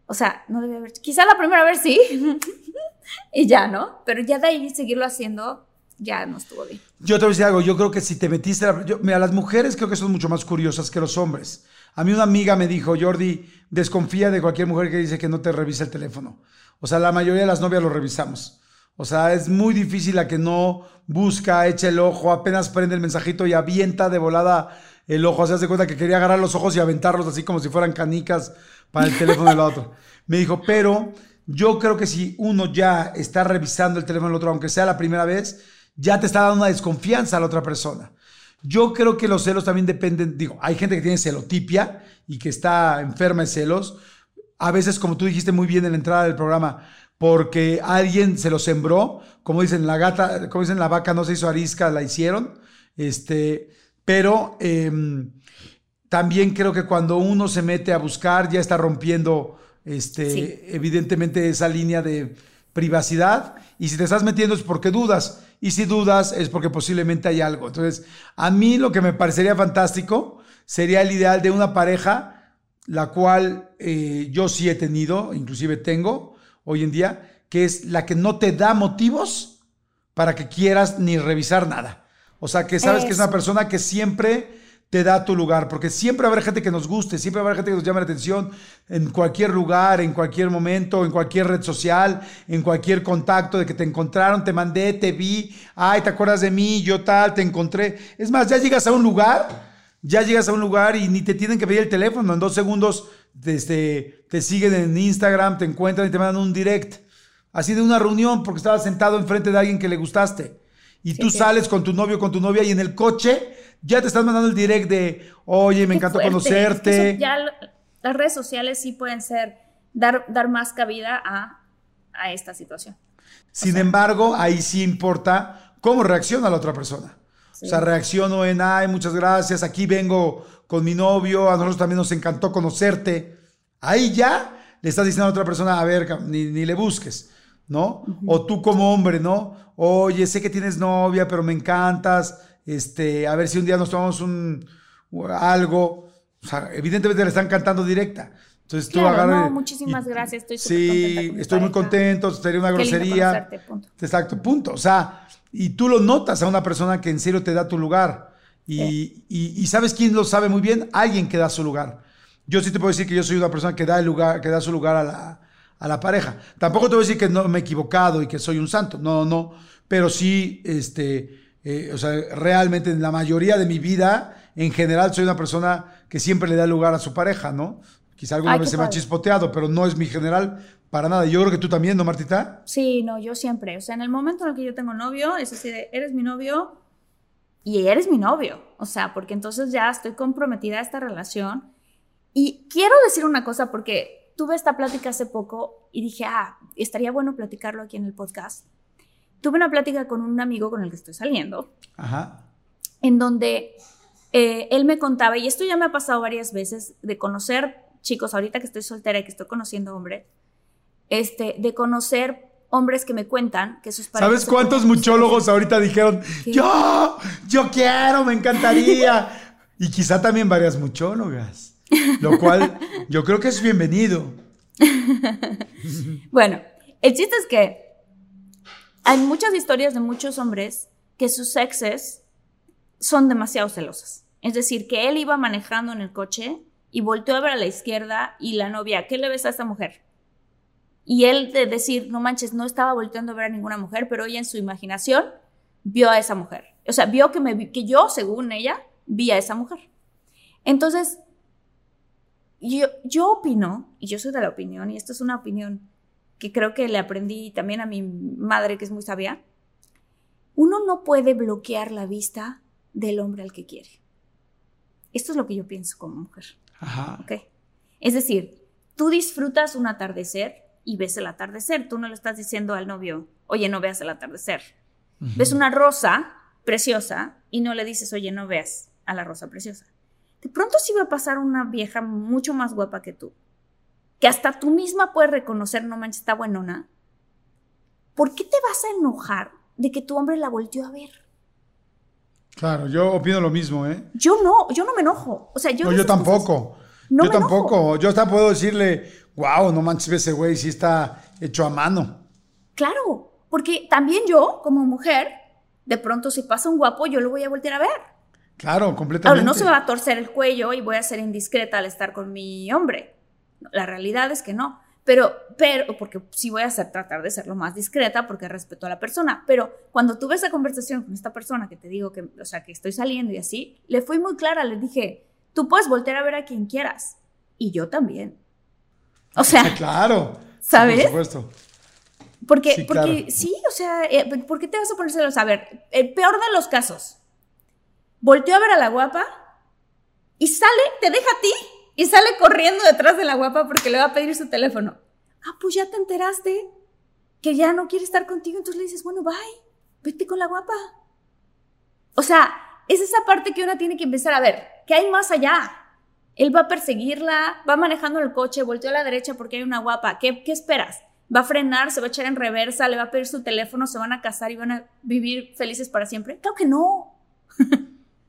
O sea, no debía haber. Quizá la primera vez sí. y ya, ¿no? Pero ya de ahí seguirlo haciendo, ya no estuvo bien. Yo te voy a decir algo, yo creo que si te metiste, yo- mira, las mujeres creo que son mucho más curiosas que los hombres. A mí una amiga me dijo, Jordi, desconfía de cualquier mujer que dice que no te revisa el teléfono. O sea, la mayoría de las novias lo revisamos. O sea, es muy difícil la que no busca, echa el ojo, apenas prende el mensajito y avienta de volada el ojo. O sea, hace cuenta que quería agarrar los ojos y aventarlos así como si fueran canicas para el teléfono del otro. Me dijo, pero yo creo que si uno ya está revisando el teléfono del otro, aunque sea la primera vez, ya te está dando una desconfianza a la otra persona. Yo creo que los celos también dependen, digo, hay gente que tiene celotipia y que está enferma de celos. A veces, como tú dijiste muy bien en la entrada del programa, porque alguien se lo sembró, como dicen, la gata, como dicen, la vaca no se hizo arisca, la hicieron. Este, pero em, también creo que cuando uno se mete a buscar, ya está rompiendo, este, Sí. evidentemente, esa línea de privacidad. Y si te estás metiendo es porque dudas. Y si dudas es porque posiblemente hay algo. Entonces, a mí lo que me parecería fantástico sería el ideal de una pareja, la cual eh, yo sí he tenido, inclusive tengo hoy en día, que es la que no te da motivos para que quieras ni revisar nada. O sea, que sabes que es una persona que siempre te da tu lugar, porque siempre habrá gente que nos guste, siempre habrá gente que nos llame la atención en cualquier lugar, en cualquier momento, en cualquier red social, en cualquier contacto de que te encontraron, te mandé, te vi, ay, ¿te acuerdas de mí? Yo tal, te encontré. Es más, ya llegas a un lugar, ya llegas a un lugar y ni te tienen que pedir el teléfono, en dos segundos este, te siguen en Instagram, te encuentran y te mandan un direct, así de una reunión, porque estabas sentado enfrente de alguien que le gustaste. Y tú sí. sales con tu novio, con tu novia y en el coche ya te estás mandando el direct de, oye, me encantó fuerte. conocerte. Es que eso ya las redes sociales sí pueden ser, dar, dar más cabida a, a esta situación. Sin embargo, ahí sí importa cómo reacciona la otra persona. O sea, reacciono en, ay, muchas gracias, aquí vengo con mi novio, a nosotros también nos encantó conocerte. Ahí ya le estás diciendo a otra persona, a ver, ni, ni le busques, ¿no? O tú como hombre, ¿no? Oye, sé que tienes novia, pero me encantas, este, a ver si un día nos tomamos un, algo. O sea, evidentemente le están cantando directa. Entonces tú Claro, agarras. no, muchísimas gracias, estoy súper Sí, contenta estoy muy contento, sería una Qué grosería. punto. Exacto, punto. O sea, y tú lo notas a una persona que en serio te da tu lugar. Y, y- y ¿sabes quién lo sabe muy bien? Alguien que da su lugar. Yo sí te puedo decir que yo soy una persona que da, el lugar, que da su lugar a la, a la pareja. Tampoco te voy a decir que no me he equivocado y que soy un santo. No, no. Pero sí, este, eh, o sea, realmente en la mayoría de mi vida, en general, soy una persona que siempre le da lugar a su pareja, ¿no? Quizá alguna Ay, vez se me ha chispoteado, pero no es mi general para nada. Yo creo que tú también, ¿no, Martita? Sí, no, yo siempre. O sea, en el momento en el que yo tengo novio, es así de, eres mi novio y eres mi novio. O sea, porque entonces ya estoy comprometida a esta relación. Y quiero decir una cosa porque tuve esta plática hace poco y dije, ah, estaría bueno platicarlo aquí en el podcast. Tuve una plática con un amigo con el que estoy saliendo, Ajá. en donde eh, él me contaba, y esto ya me ha pasado varias veces, de conocer chicos, ahorita que estoy soltera y que estoy conociendo hombres, este, de conocer hombres que me cuentan que sus parejas... ¿Sabes cuántos muchólogos ahorita dijeron, ¿Qué? yo, yo quiero, me encantaría? y quizá también varias muchólogas. Lo cual yo creo que es bienvenido. Bueno, el chiste es que hay muchas historias de muchos hombres que sus exes son demasiado celosas. Es decir, que él iba manejando en el coche y volteó a ver a la izquierda y la novia, ¿qué le ves a esta mujer? Y él de decir, no manches, no estaba volteando a ver a ninguna mujer, pero ella en su imaginación vio a esa mujer. O sea, vio que, me, que yo, según ella, vi a esa mujer. Entonces, yo, yo opino, y yo soy de la opinión, y esto es una opinión que creo que le aprendí también a mi madre, que es muy sabia, uno no puede bloquear la vista del hombre al que quiere. Esto es lo que yo pienso como mujer. Ajá. ¿ok? Es decir, tú disfrutas un atardecer y ves el atardecer. Tú no le estás diciendo al novio, oye, no veas el atardecer. Ves una rosa preciosa y no le dices, oye, no veas a la rosa preciosa. De pronto sí va a pasar una vieja mucho más guapa que tú, que hasta tú misma puedes reconocer, no manches, está buenona. ¿Por qué te vas a enojar de que tu hombre la volteó a ver? Claro, yo opino lo mismo, ¿eh? Yo no, yo no me enojo. O sea, yo, no, yo cosas tampoco. no yo me enojo. tampoco. Yo hasta puedo decirle, wow, no manches, ese güey sí está hecho a mano. Claro, porque también yo, como mujer, de pronto si pasa un guapo, yo lo voy a voltear a ver. Claro, completamente. Ahora, no se va a torcer el cuello y voy a ser indiscreta al estar con mi hombre. La realidad es que no. Pero, pero, porque sí voy a hacer, tratar de ser lo más discreta porque respeto a la persona. Pero cuando tuve esa conversación con esta persona que te digo que, o sea, que estoy saliendo y así, le fui muy clara, le dije, tú puedes voltear a ver a quien quieras. Y yo también. O sea, Claro. ¿Sabes? Por supuesto. porque, Sí, porque claro. sí, o sea, eh, ¿por qué te vas a poner celosa? A ver, el peor de los casos. Volteó a ver a la guapa y sale, te deja a ti y sale corriendo detrás de la guapa porque le va a pedir su teléfono. Ah, pues ya te enteraste que ya no quiere estar contigo, entonces le dices, bueno, bye, vete con la guapa. O sea, es esa parte que uno tiene que empezar a ver, ¿qué hay más allá? Él va a perseguirla, va manejando el coche, volteó a la derecha porque hay una guapa. ¿Qué, qué esperas? ¿Va a frenar? ¿Se va a echar en reversa? ¿Le va a pedir su teléfono? ¿Se van a casar y van a vivir felices para siempre? Claro que no.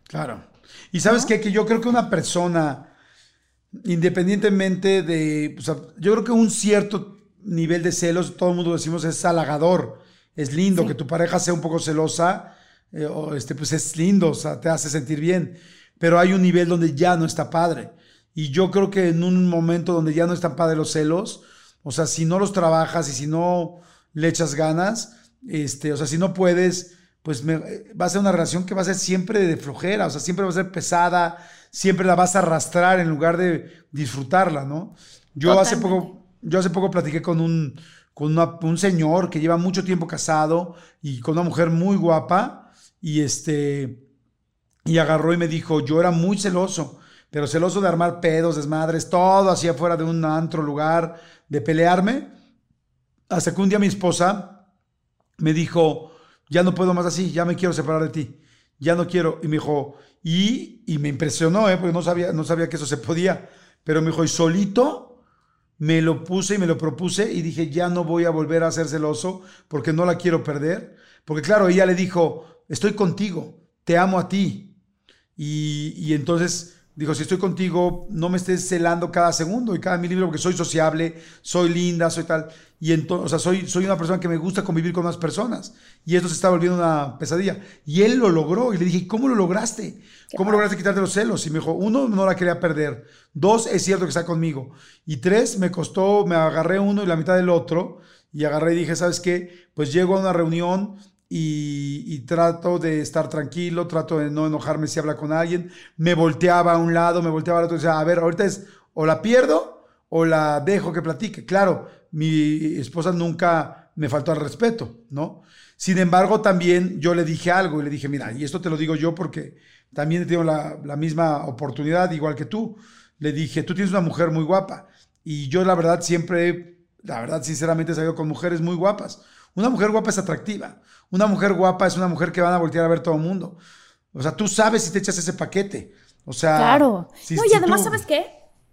Claro. Y sabes qué? Que yo creo que una persona, independientemente de, o sea, yo creo que un cierto nivel de celos, todo el mundo decimos es halagador, es lindo que tu pareja sea un poco celosa, eh, o este, pues es lindo, o sea, te hace sentir bien, pero hay un nivel donde ya no está padre. Y yo creo que en un momento donde ya no están padre los celos, o sea, si no los trabajas y si no le echas ganas, este, o sea, si no puedes, pues me- va a ser una relación que va a ser siempre de flojera, o sea, siempre va a ser pesada, siempre la vas a arrastrar en lugar de disfrutarla, ¿no? Yo hace poco, yo hace poco platiqué con un, con una- un señor que lleva mucho tiempo casado y con una mujer muy guapa y este, y agarró y me dijo, yo era muy celoso, pero celoso de armar pedos, desmadres, todo así afuera de un antro lugar, de pelearme, hasta que un día mi esposa me dijo, ya no puedo más así, ya me quiero separar de ti, ya no quiero. Y me dijo, y, y me impresionó, ¿eh? porque no sabía, no sabía que eso se podía, pero me dijo, y solito me lo puse y me lo propuse y dije, ya no voy a volver a ser celoso porque no la quiero perder. Porque claro, ella le dijo, estoy contigo, te amo a ti. Y, y entonces dijo, si estoy contigo, no me estés celando cada segundo y cada milímetro porque soy sociable, soy linda, soy tal. Y entonces, o sea, soy, soy una persona que me gusta convivir con más personas. Y esto se está volviendo una pesadilla. Y él lo logró. Y le dije, ¿cómo lo lograste? ¿Cómo lograste quitarte los celos? Y me dijo, uno, no la quería perder. Dos, es cierto que está conmigo. Y tres, me costó, me agarré uno y la mitad del otro. Y agarré y dije, ¿sabes qué? Pues llego a una reunión y, trato de estar tranquilo, trato de no enojarme si habla con alguien. Me volteaba a un lado, me volteaba al otro. Y decía, a ver, ahorita es o la pierdo o la dejo que platique. Claro, mi esposa nunca me faltó al respeto, ¿no? Sin embargo, también yo le dije algo y le dije, mira, y esto te lo digo yo porque también he tenido la, la misma oportunidad, igual que tú. Le dije, tú tienes una mujer muy guapa. Y yo la verdad siempre, la verdad sinceramente he salido con mujeres muy guapas. Una mujer guapa es atractiva. Una mujer guapa es una mujer que van a voltear a ver todo el mundo. O sea, tú sabes si te echas ese paquete. O sea. Claro. si- no, y si además, tú- ¿sabes qué?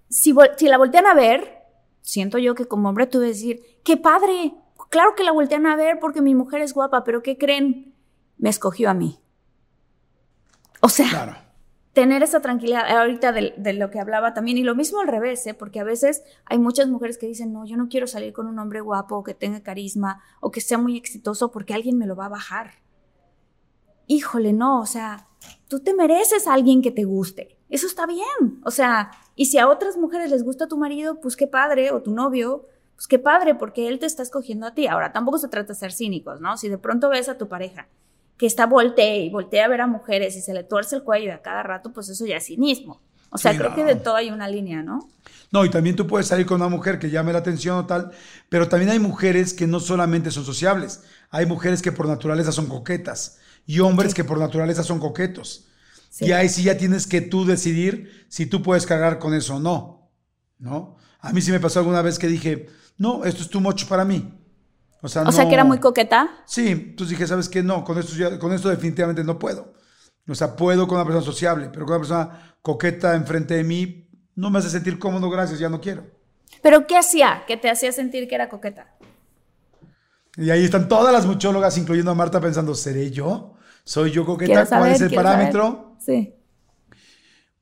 Si la voltean a ver, siento yo que como hombre tú debes decir, ¡qué padre! Claro que la voltean a ver porque mi mujer es guapa, pero ¿qué creen? Me escogió a mí. O sea, Claro. Tener esa tranquilidad ahorita de, lo que hablaba también y lo mismo al revés, ¿eh? porque a veces hay muchas mujeres que dicen, no, yo no quiero salir con un hombre guapo que tenga carisma o que sea muy exitoso porque alguien me lo va a bajar. Híjole, no, o sea, tú te mereces a alguien que te guste. Eso está bien. O sea, y si a otras mujeres les gusta tu marido, pues qué padre, o tu novio, pues qué padre, porque él te está escogiendo a ti. Ahora, tampoco se trata de ser cínicos, ¿no? Si de pronto ves a tu pareja que está voltee y voltea a ver a mujeres y se le tuerce el cuello a cada rato, pues eso ya es cinismo. O sea, Sí, creo no. que de todo hay una línea, ¿no? No, y también tú puedes salir con una mujer que llame la atención o tal, pero también hay mujeres que no solamente son sociables, hay mujeres que por naturaleza son coquetas y hombres que por naturaleza son coquetos. Sí. Y ahí sí ya tienes que tú decidir si tú puedes cargar con eso o no, ¿no? A mí sí me pasó alguna vez que dije, no, esto es too much para mí. O sea, O sea, no- que era muy coqueta. Sí, entonces dije, ¿sabes qué? No, con esto, ya- con esto definitivamente no puedo. O sea, puedo con una persona sociable, pero con una persona coqueta enfrente de mí no me hace sentir cómodo, gracias, ya no quiero. Pero ¿qué hacía? Que te hacía sentir que era coqueta. Y ahí están todas las muchólogas, incluyendo a Marta, pensando, ¿seré yo? ¿Soy yo coqueta? ¿Cuál es el parámetro? saber. Sí.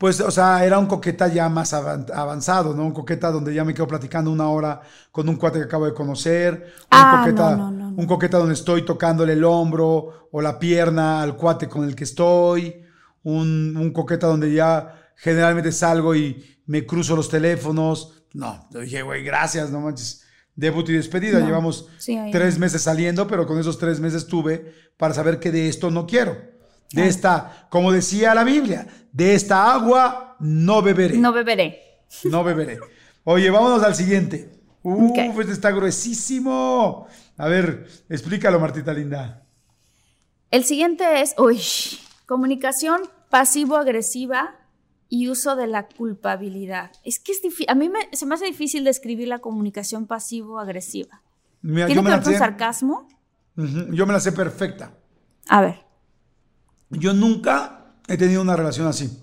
Pues, o sea, era un coqueta ya más avan- avanzado, ¿no? Un coqueta donde ya me quedo platicando una hora con un cuate que acabo de conocer. Un, Ah, coqueta, no, no, no, un coqueta donde estoy tocándole el hombro o la pierna al cuate con el que estoy. Un, un coqueta donde ya generalmente salgo y me cruzo los teléfonos. No, dije, güey, gracias, no manches. Debut y despedida. Llevamos Sí, tres meses saliendo, pero con esos tres meses tuve para saber que de esto no quiero. De esta, como decía la Biblia, de esta agua no beberé. No beberé. No beberé. Oye, vámonos al siguiente. Uf, este está gruesísimo. A ver, explícalo, Martita linda. El siguiente es, uy, comunicación pasivo-agresiva y uso de la culpabilidad. Es que es difícil, a mí me- se me hace difícil describir la comunicación pasivo-agresiva. ¿Tiene que ver con sarcasmo? Yo me la sé perfecta. A ver, Yo nunca he tenido una relación así.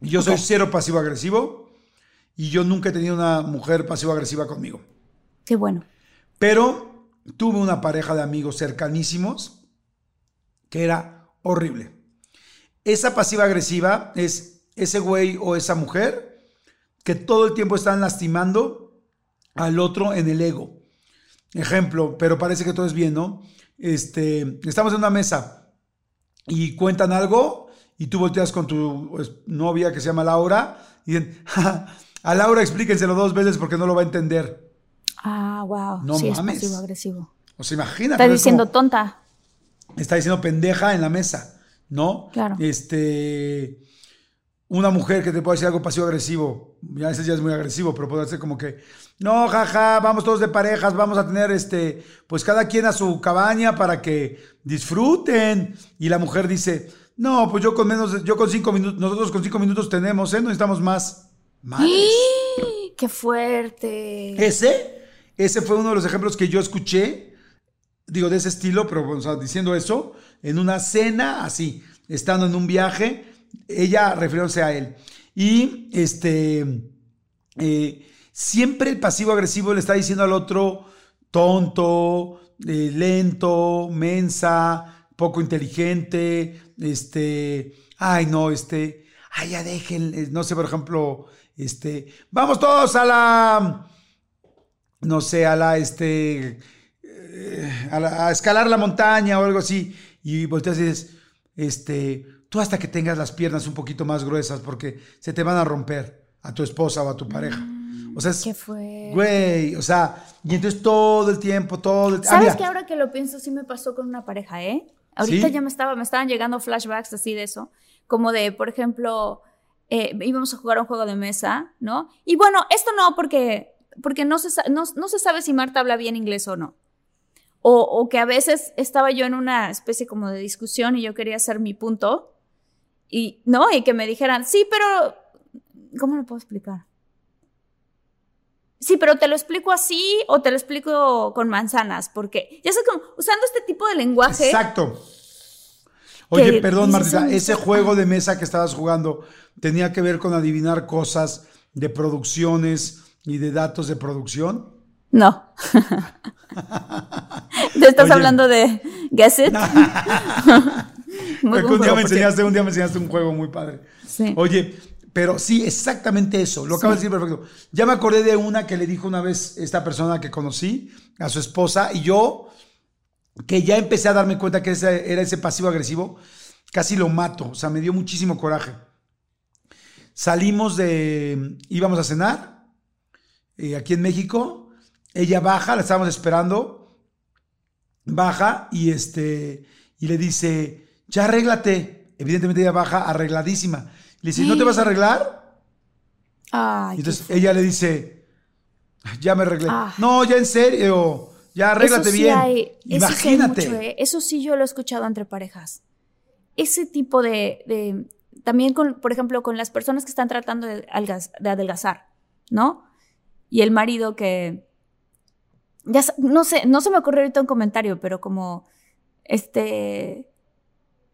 Yo soy cero pasivo-agresivo y yo nunca he tenido una mujer pasivo-agresiva conmigo. qué bueno. Pero tuve una pareja de amigos cercanísimos que era horrible. Esa pasiva agresiva es ese güey o esa mujer que todo el tiempo están lastimando al otro en el ego. Ejemplo, pero parece que todo es bien, ¿no? Este, estamos en una mesa y cuentan algo y tú volteas con tu pues, novia que se llama Laura y dicen, a Laura explíquenselo dos veces porque no lo va a entender. Ah, wow. No sí, mames. es pasivo-agresivo. O sea, imagínate. Está diciendo como- tonta. está diciendo pendeja en la mesa, ¿no? Claro. Este, una mujer que te puede decir algo pasivo-agresivo, ya ese ya es muy agresivo, pero puede ser como que, no, jaja, vamos todos de parejas, vamos a tener, este, pues cada quien a su cabaña para que disfruten. Y la mujer dice, no, pues yo con menos, yo con cinco minutos, nosotros con cinco minutos tenemos, ¿eh? No necesitamos más. Madres. ¡Qué fuerte! Ese, ese fue uno de los ejemplos que yo escuché digo, de ese estilo, pero o sea, diciendo eso, en una cena así, estando en un viaje, ella refiriéndose a él. Y este, eh, siempre el pasivo agresivo le está diciendo al otro tonto, eh, lento, mensa, poco inteligente, este, ay no, este, ay ya dejen, eh, no sé, por ejemplo, este, vamos todos a la, no sé, a la, este, eh, a, la- a escalar la montaña o algo así, y volteas y dices, este, tú hasta que tengas las piernas un poquito más gruesas porque se te van a romper a tu esposa o a tu pareja. O sea, es, ¿Qué fue? güey, o sea, y entonces todo el tiempo, todo el tiempo. ¿Sabes que ahora que lo pienso sí me pasó con una pareja, eh? Ahorita ¿Sí? ya me estaba, me estaban llegando flashbacks así de eso, como de, por ejemplo, eh, íbamos a jugar un juego de mesa, ¿no? Y bueno, esto no porque, porque no se, no, no se sabe si Marta habla bien inglés o no. O, o que a veces estaba yo en una especie como de discusión y yo quería hacer mi punto y, ¿no? Y que me dijeran, sí, pero, ¿cómo lo puedo explicar? Sí, pero te lo explico así o te lo explico con manzanas, porque ya sé como usando este tipo de lenguaje. Exacto. Oye, perdón, Martita, "Ay, ese ah". juego de mesa que estabas jugando tenía que ver con adivinar cosas de producciones y de datos de producción. No. ¿Te estás Oye. hablando de Guess It? Un día me enseñaste, un día me enseñaste un juego muy padre. Sí. Oye, pero sí, exactamente eso. Lo acabas de decir perfecto. Ya me acordé de una que le dijo una vez esta persona que conocí a su esposa y yo, que ya empecé a darme cuenta que ese era ese pasivo agresivo, casi lo mato. O sea, me dio muchísimo coraje. Salimos de. íbamos a cenar eh, aquí en México. Ella baja, la estábamos esperando. Baja y este. Y le dice: Ya arréglate. Evidentemente ella baja arregladísima. Le dice: ¿No te vas a arreglar? Ay, Y entonces ella le dice: Ya me arreglé. Ah. No, ya en serio. Ya arréglate Eso sí bien. hay- eso sí hay Imagínate. mucho, ¿eh? Eso sí yo lo he escuchado entre parejas. Ese tipo de, de- también con, por ejemplo, con las personas que están tratando de, adelgazar, ¿no? Y el marido que, ya no sé, no se me ocurrió ahorita un comentario, pero como, este,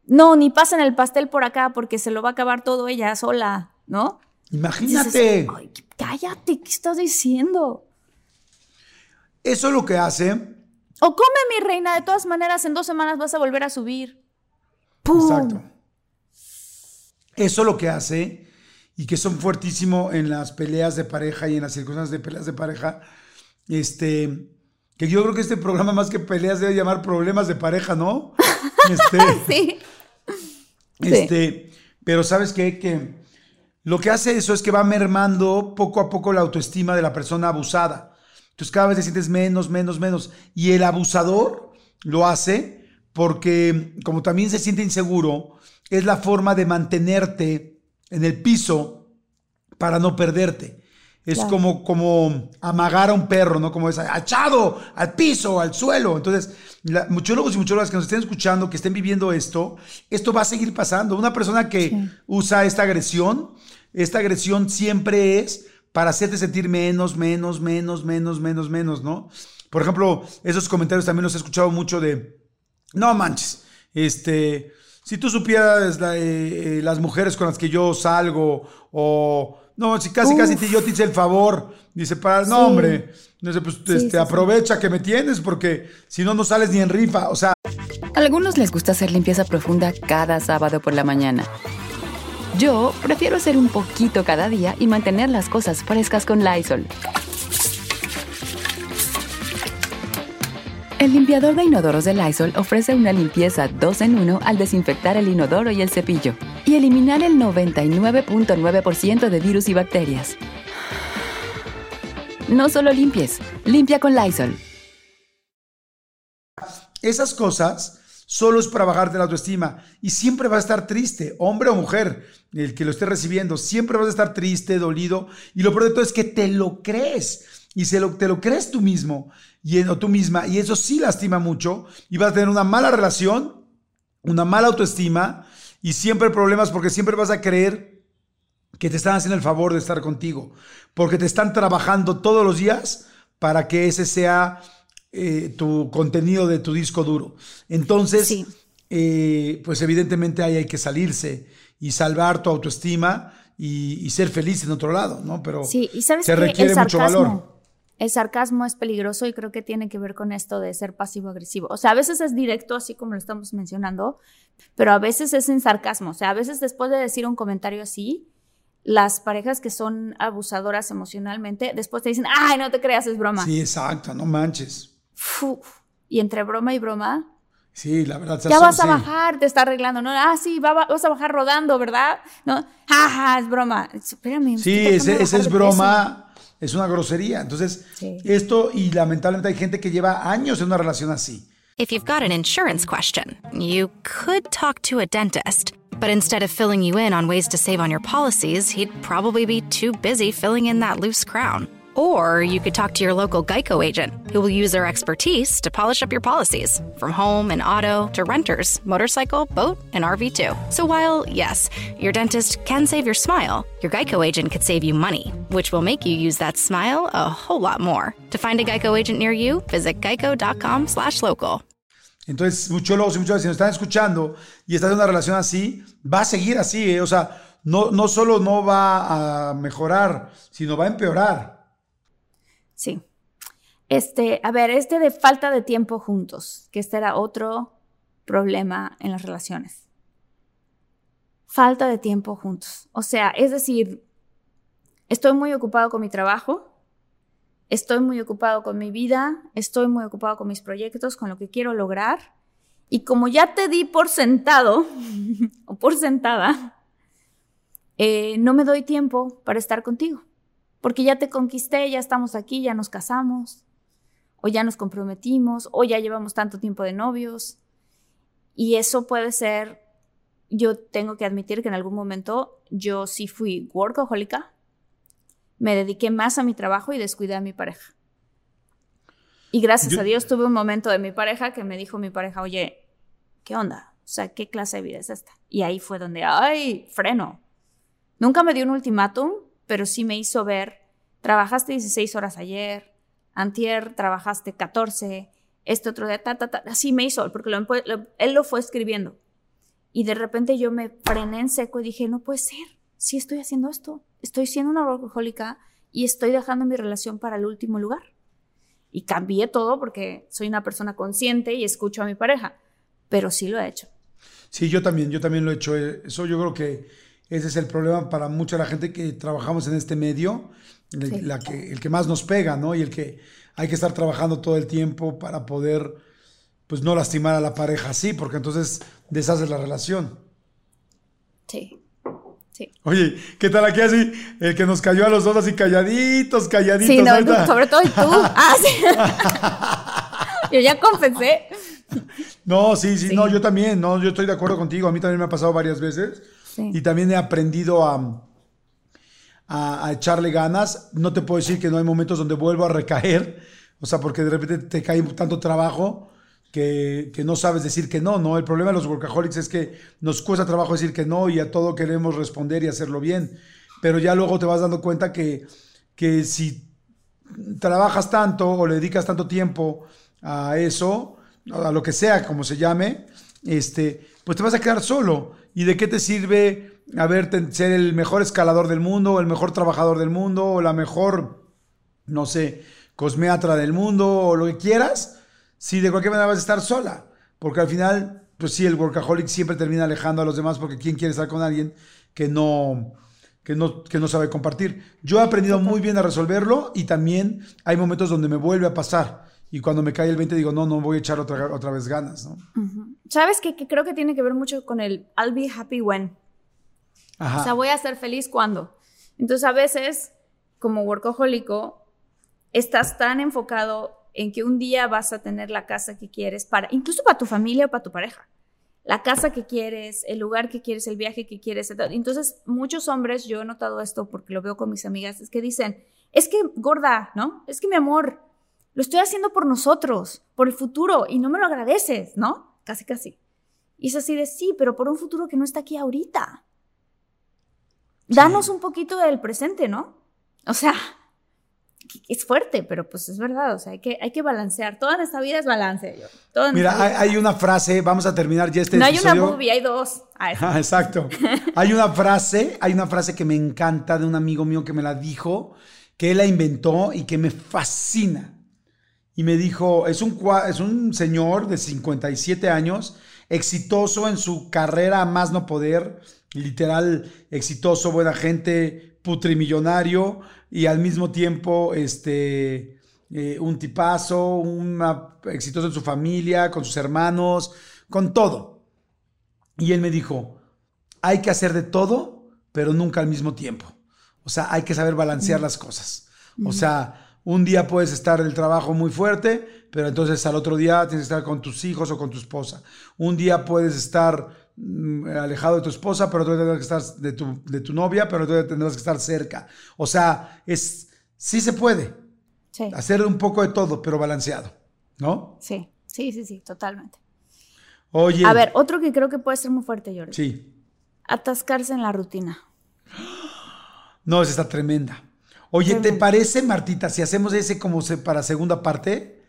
no, ni pasen el pastel por acá porque se lo va a acabar todo ella sola, ¿no? Imagínate. Dices, "Ay, cállate, ¿qué estás diciendo? Eso es lo que hace. O come, mi reina, de todas maneras, en dos semanas vas a volver a subir. ¡Pum! Exacto. Eso lo que hace y que son fuertísimo en las peleas de pareja y en las circunstancias de peleas de pareja, este, que yo creo que este programa más que peleas debe llamar problemas de pareja, ¿no? Este, Sí. Este, pero sabes qué? que lo que hace eso es que va mermando poco a poco la autoestima de la persona abusada. Entonces cada vez te sientes menos, menos, menos. Y el abusador lo hace porque como también se siente inseguro, es la forma de mantenerte en el piso para no perderte. Es Claro. como, como amagar a un perro, ¿no? Como es achado al piso, al suelo. Entonces, la- muchólogos y muchólogas que nos estén escuchando, que estén viviendo esto, esto va a seguir pasando. Una persona que usa esta agresión, esta agresión siempre es para hacerte sentir menos, menos, menos, menos, menos, menos, ¿no? Por ejemplo, esos comentarios también los he escuchado mucho de, no manches, este, si tú supieras la- eh, eh, las mujeres con las que yo salgo, o no, si casi, casi te- yo te hice el favor, dice, para, no, Sí. hombre, dice, pues Sí, este, sí. aprovecha que me tienes, porque si no, no sales ni en rifa, o sea. A algunos les gusta hacer limpieza profunda cada sábado por la mañana. Yo prefiero hacer un poquito cada día y mantener las cosas frescas con Lysol. El limpiador de inodoros de Lysol ofrece una limpieza 2 en 1 al desinfectar el inodoro y el cepillo y eliminar el 99.9% de virus y bacterias. No solo limpies, limpia con Lysol. Esas cosas solo es para bajarte la autoestima y siempre vas a estar triste, hombre o mujer, el que lo esté recibiendo, siempre vas a estar triste, dolido y lo peor de todo es que te lo crees y se lo, te lo crees tú mismo y, o tú misma y eso sí lastima mucho y vas a tener una mala relación, una mala autoestima y siempre problemas porque siempre vas a creer que te están haciendo el favor de estar contigo, porque te están trabajando todos los días para que ese sea eh, tu contenido de tu disco duro. Entonces, eh, pues evidentemente ahí hay que salirse y salvar tu autoestima y, ser feliz en otro lado, ¿no? Pero sí, y sabes se requiere mucho valor. El sarcasmo es peligroso y creo que tiene que ver con esto de ser pasivo-agresivo. O sea, a veces es directo, así como lo estamos mencionando, pero a veces es en sarcasmo. O sea, a veces después de decir un comentario así, las parejas que son abusadoras emocionalmente, después te dicen, ay, no te creas, es broma. Sí, exacto, no manches. Y entre broma y broma. Sí, la verdad. Ya vas a bajar, te está arreglando, ¿no? Ah, sí, vas a bajar rodando, ¿verdad? No, jaja, es broma. Espérame. Sí, ese, es broma, es una grosería. Entonces, esto, y lamentablemente hay gente que lleva años en una relación así. If you've got an insurance question, you could talk to a dentist. But instead of filling you in on ways to save on your policies, he'd probably be too busy filling in that loose crown. Or you could talk to your local Geico agent, who will use their expertise to polish up your policies from home and auto to renters, motorcycle, boat, and RV too. So while, yes, your dentist can save your smile, your Geico agent could save you money, which will make you use that smile a whole lot more. To find a Geico agent near you, visit geico.com/slash local. Entonces, muchólogos y muchas si nos están escuchando y estás en una relación así, va a seguir así, ¿eh? o sea, no, no solo no va a mejorar, sino va a empeorar. Sí. Este, a ver, este de falta de tiempo juntos, que este era otro problema en las relaciones. Falta de tiempo juntos. O sea, es decir, estoy muy ocupado con mi trabajo, estoy muy ocupado con mi vida, estoy muy ocupado con mis proyectos, con lo que quiero lograr. Y como ya te di por sentado o por sentada, eh, no me doy tiempo para estar contigo. Porque ya te conquisté, ya estamos aquí, ya nos casamos, o ya nos comprometimos, o ya llevamos tanto tiempo de novios. Y eso puede ser, yo tengo que admitir que en algún momento yo sí fui workaholica, me dediqué más a mi trabajo y descuidé a mi pareja. Y gracias a Dios tuve un momento de mi pareja que me dijo mi pareja, oye, ¿qué onda? O sea, ¿qué clase de vida es esta? Y ahí fue donde, ay, freno. Nunca me dio un ultimátum, pero sí me hizo ver, trabajaste 16 horas ayer, antier trabajaste 14, este otro día, ta, ta, ta. Así me hizo, porque él lo fue escribiendo. Y de repente yo me frené en seco y dije, no puede ser, sí estoy haciendo esto estoy siendo una workahólica y estoy dejando mi relación para el último lugar. Y cambié todo porque soy una persona consciente y escucho a mi pareja, pero sí lo he hecho. Sí, yo también, yo también lo he hecho. Eso yo creo que ese es el problema para mucha la gente que trabajamos en este medio, la que, el que más nos pega, ¿no? Y el que hay que estar trabajando todo el tiempo para poder, pues no lastimar a la pareja así, porque entonces deshaces la relación. Sí. Oye, ¿qué tal aquí así? El que nos cayó a los dos así calladitos, calladitos. Sí, no, sobre todo y tú. Ah, sí. yo ya confesé. No, sí, sí, no, yo también, no, yo estoy de acuerdo contigo. A mí también me ha pasado varias veces. Y también he aprendido a, a, echarle ganas. No te puedo decir que no hay momentos donde vuelvo a recaer. O sea, porque de repente te cae tanto trabajo que, no sabes decir que no, ¿no? El problema de los workaholics es que nos cuesta trabajo decir que no y a todo queremos responder y hacerlo bien. Pero ya luego te vas dando cuenta que, que si trabajas tanto o le dedicas tanto tiempo a eso, a lo que sea, como se llame, este, pues te vas a quedar solo. ¿Y de qué te sirve haber, ser el mejor escalador del mundo, o el mejor trabajador del mundo, o la mejor, no sé, cosmeatra del mundo, o lo que quieras? si de cualquier manera vas a estar sola. Porque al final, pues sí, el workaholic siempre termina alejando a los demás porque ¿quién quiere estar con alguien que no, que no, que no sabe compartir? Yo he aprendido muy bien a resolverlo y también hay momentos donde me vuelve a pasar. Y cuando me cae el 20 digo, no, no voy a echar otra, otra vez ganas. ¿no? ¿Sabes qué? Que creo que tiene que ver mucho con el I'll be happy when. O sea, voy a ser feliz cuando. Entonces a veces, como workahólico, estás tan enfocado en que un día vas a tener la casa que quieres para, incluso para tu familia o para tu pareja. La casa que quieres, el lugar que quieres, el viaje que quieres. Entonces, muchos hombres, yo he notado esto porque lo veo con mis amigas, es que dicen, es que gorda, ¿no? Es que mi amor, lo estoy haciendo por nosotros, por el futuro, y no me lo agradeces, ¿no? Casi, casi. Y es así de sí, pero por un futuro que no está aquí ahorita. Danos un poquito del presente, ¿no? O sea, es fuerte, pero pues es verdad, o sea, hay que, hay que balancear. Toda esta vida es balance. Yo. Toda Mira, nuestra hay, una frase, vamos a terminar ya este No hay una movie, hay dos. Ah, Ah, exacto. Hay una frase, hay una frase que me encanta de un amigo mío que me la dijo, que él la inventó y que me fascina. Y me dijo, es un, es un señor de 57 años, exitoso en su carrera a más no poder, literal exitoso, buena gente, putrimillonario y al mismo tiempo este, eh, un tipazo, una- exitoso en su familia, con sus hermanos, con todo. Y él me dijo, hay que hacer de todo, pero nunca al mismo tiempo. O sea, hay que saber balancear las cosas. O sea, un día puedes estar en el trabajo muy fuerte, pero entonces al otro día tienes que estar con tus hijos o con tu esposa. Un día puedes estar mm, alejado de tu esposa, pero otro día tendrás que estar de tu, de tu novia, pero otro día tendrás que estar cerca. O sea, es, sí se puede Sí, hacer un poco de todo, pero balanceado, ¿no? sí, sí, sí, sí, totalmente. Oye. A ver, otro que creo que puede ser muy fuerte, Jordi. Sí. Atascarse en la rutina. No, esa está tremenda. Oye, ¿te parece, Martita, si hacemos ese como se- para segunda parte?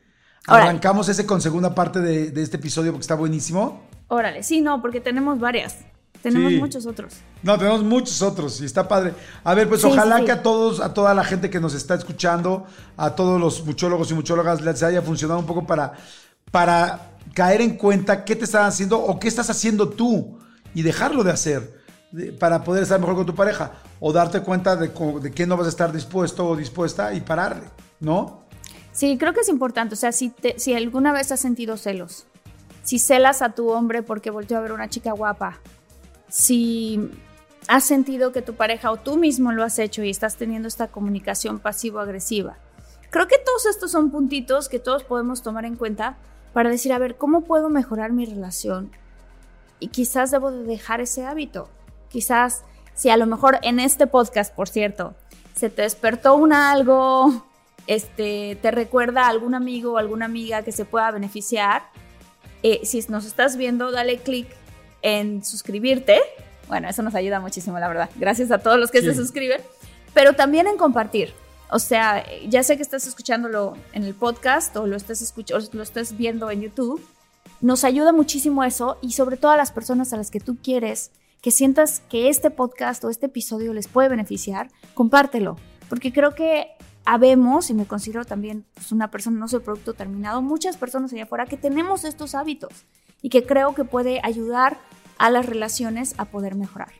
Órale. Arrancamos ese con segunda parte de, de este episodio porque está buenísimo. Órale, sí, no, porque tenemos varias. Tenemos Sí. muchos otros. No, tenemos muchos otros y está padre. A ver, pues Sí, ojalá sí. que a todos, a toda la gente que nos está escuchando, a todos los muchólogos y muchólogas les haya funcionado un poco para, para caer en cuenta qué te están haciendo o qué estás haciendo tú y dejarlo de hacer de- para poder estar mejor con tu pareja o darte cuenta de, de qué no vas a estar dispuesto o dispuesta y pararle, ¿no? Sí, creo que es importante. O sea, si, te- si alguna vez has sentido celos, si celas a tu hombre porque volteó a ver una chica guapa, si has sentido que tu pareja o tú mismo lo has hecho y estás teniendo esta comunicación pasivo-agresiva, creo que todos estos son puntitos que todos podemos tomar en cuenta para decir, a ver, ¿cómo puedo mejorar mi relación? Y quizás debo de dejar ese hábito. Quizás, si a lo mejor en este podcast, por cierto, se te despertó un algo, este, te recuerda a algún amigo o alguna amiga que se pueda beneficiar, eh, si nos estás viendo, dale clic en suscribirte. Bueno, eso nos ayuda muchísimo, la verdad. Gracias a todos los que se suscriben. Pero también en compartir. O sea, ya sé que estás escuchándolo en el podcast o lo estés, escuch- o lo estés viendo en YouTube. Nos ayuda muchísimo eso y sobre todo a las personas a las que tú quieres que sientas que este podcast o este episodio les puede beneficiar, compártelo. Porque creo que habemos, y me considero también pues, una persona, no soy producto terminado, muchas personas allá afuera que tenemos estos hábitos y que creo que puede ayudar a las relaciones a poder mejorar.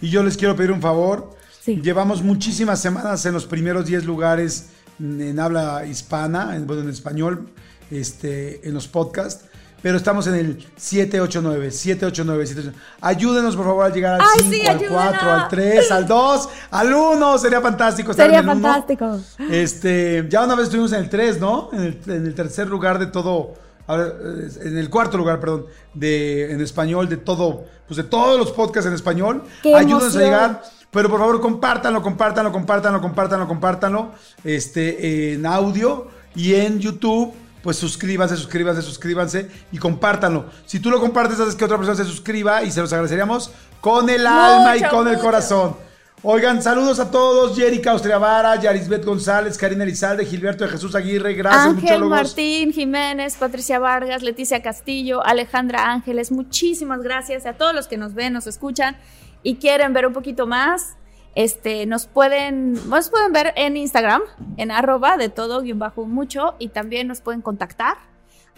Y yo les quiero pedir un favor. Llevamos muchísimas semanas en los primeros 10 lugares en habla hispana, en, bueno, en español, este, en los podcasts. Pero estamos en el 789, 789, 789. Ayúdenos, por favor, a llegar al Ay, 5, sí, al ayúdenos. 4, al 3, al 2, al 1. Sería fantástico estar Sería en el 1. fantástico. Este, ya una vez estuvimos en el 3, ¿no? En el, en el tercer lugar de todo, en el cuarto lugar, perdón, de, en español, de todo, pues de todos los podcasts en español. ¡Qué Ayúdenos a llegar. Pero por favor, compártanlo, compártanlo, compártanlo, compártanlo, compártanlo. Este, en audio y en YouTube. Pues suscríbanse, suscríbanse, suscríbanse y compártanlo. Si tú lo compartes, haces que otra persona se suscriba y se los agradeceríamos con el alma y Mucho, con el corazón. Oigan, saludos a todos. Jerica Austriavara, Yarisbet González, Karina Elizalde, Gilberto de Jesús Aguirre. Gracias, Ángel muchólogos. Martín Jiménez, Patricia Vargas, Leticia Castillo, Alejandra Ángeles, muchísimas gracias a todos los que nos ven, nos escuchan y quieren ver un poquito más. Este, nos pueden, nos pueden ver en Instagram, en arroba de todo guion bajo mucho y también nos pueden contactar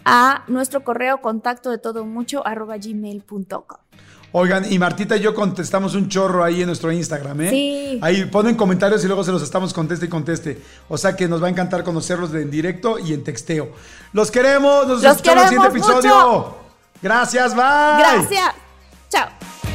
a nuestro correo contacto de todo mucho arroba gmail.com. Oigan, y Martita y yo contestamos un chorro ahí en nuestro Instagram, ¿eh? Sí. Ahí ponen comentarios y luego se los estamos conteste y conteste. O sea que nos va a encantar conocerlos en directo y en texteo. Los queremos, nos Los escuchamos en el siguiente episodio. mucho. Gracias, bye. Gracias. Chao.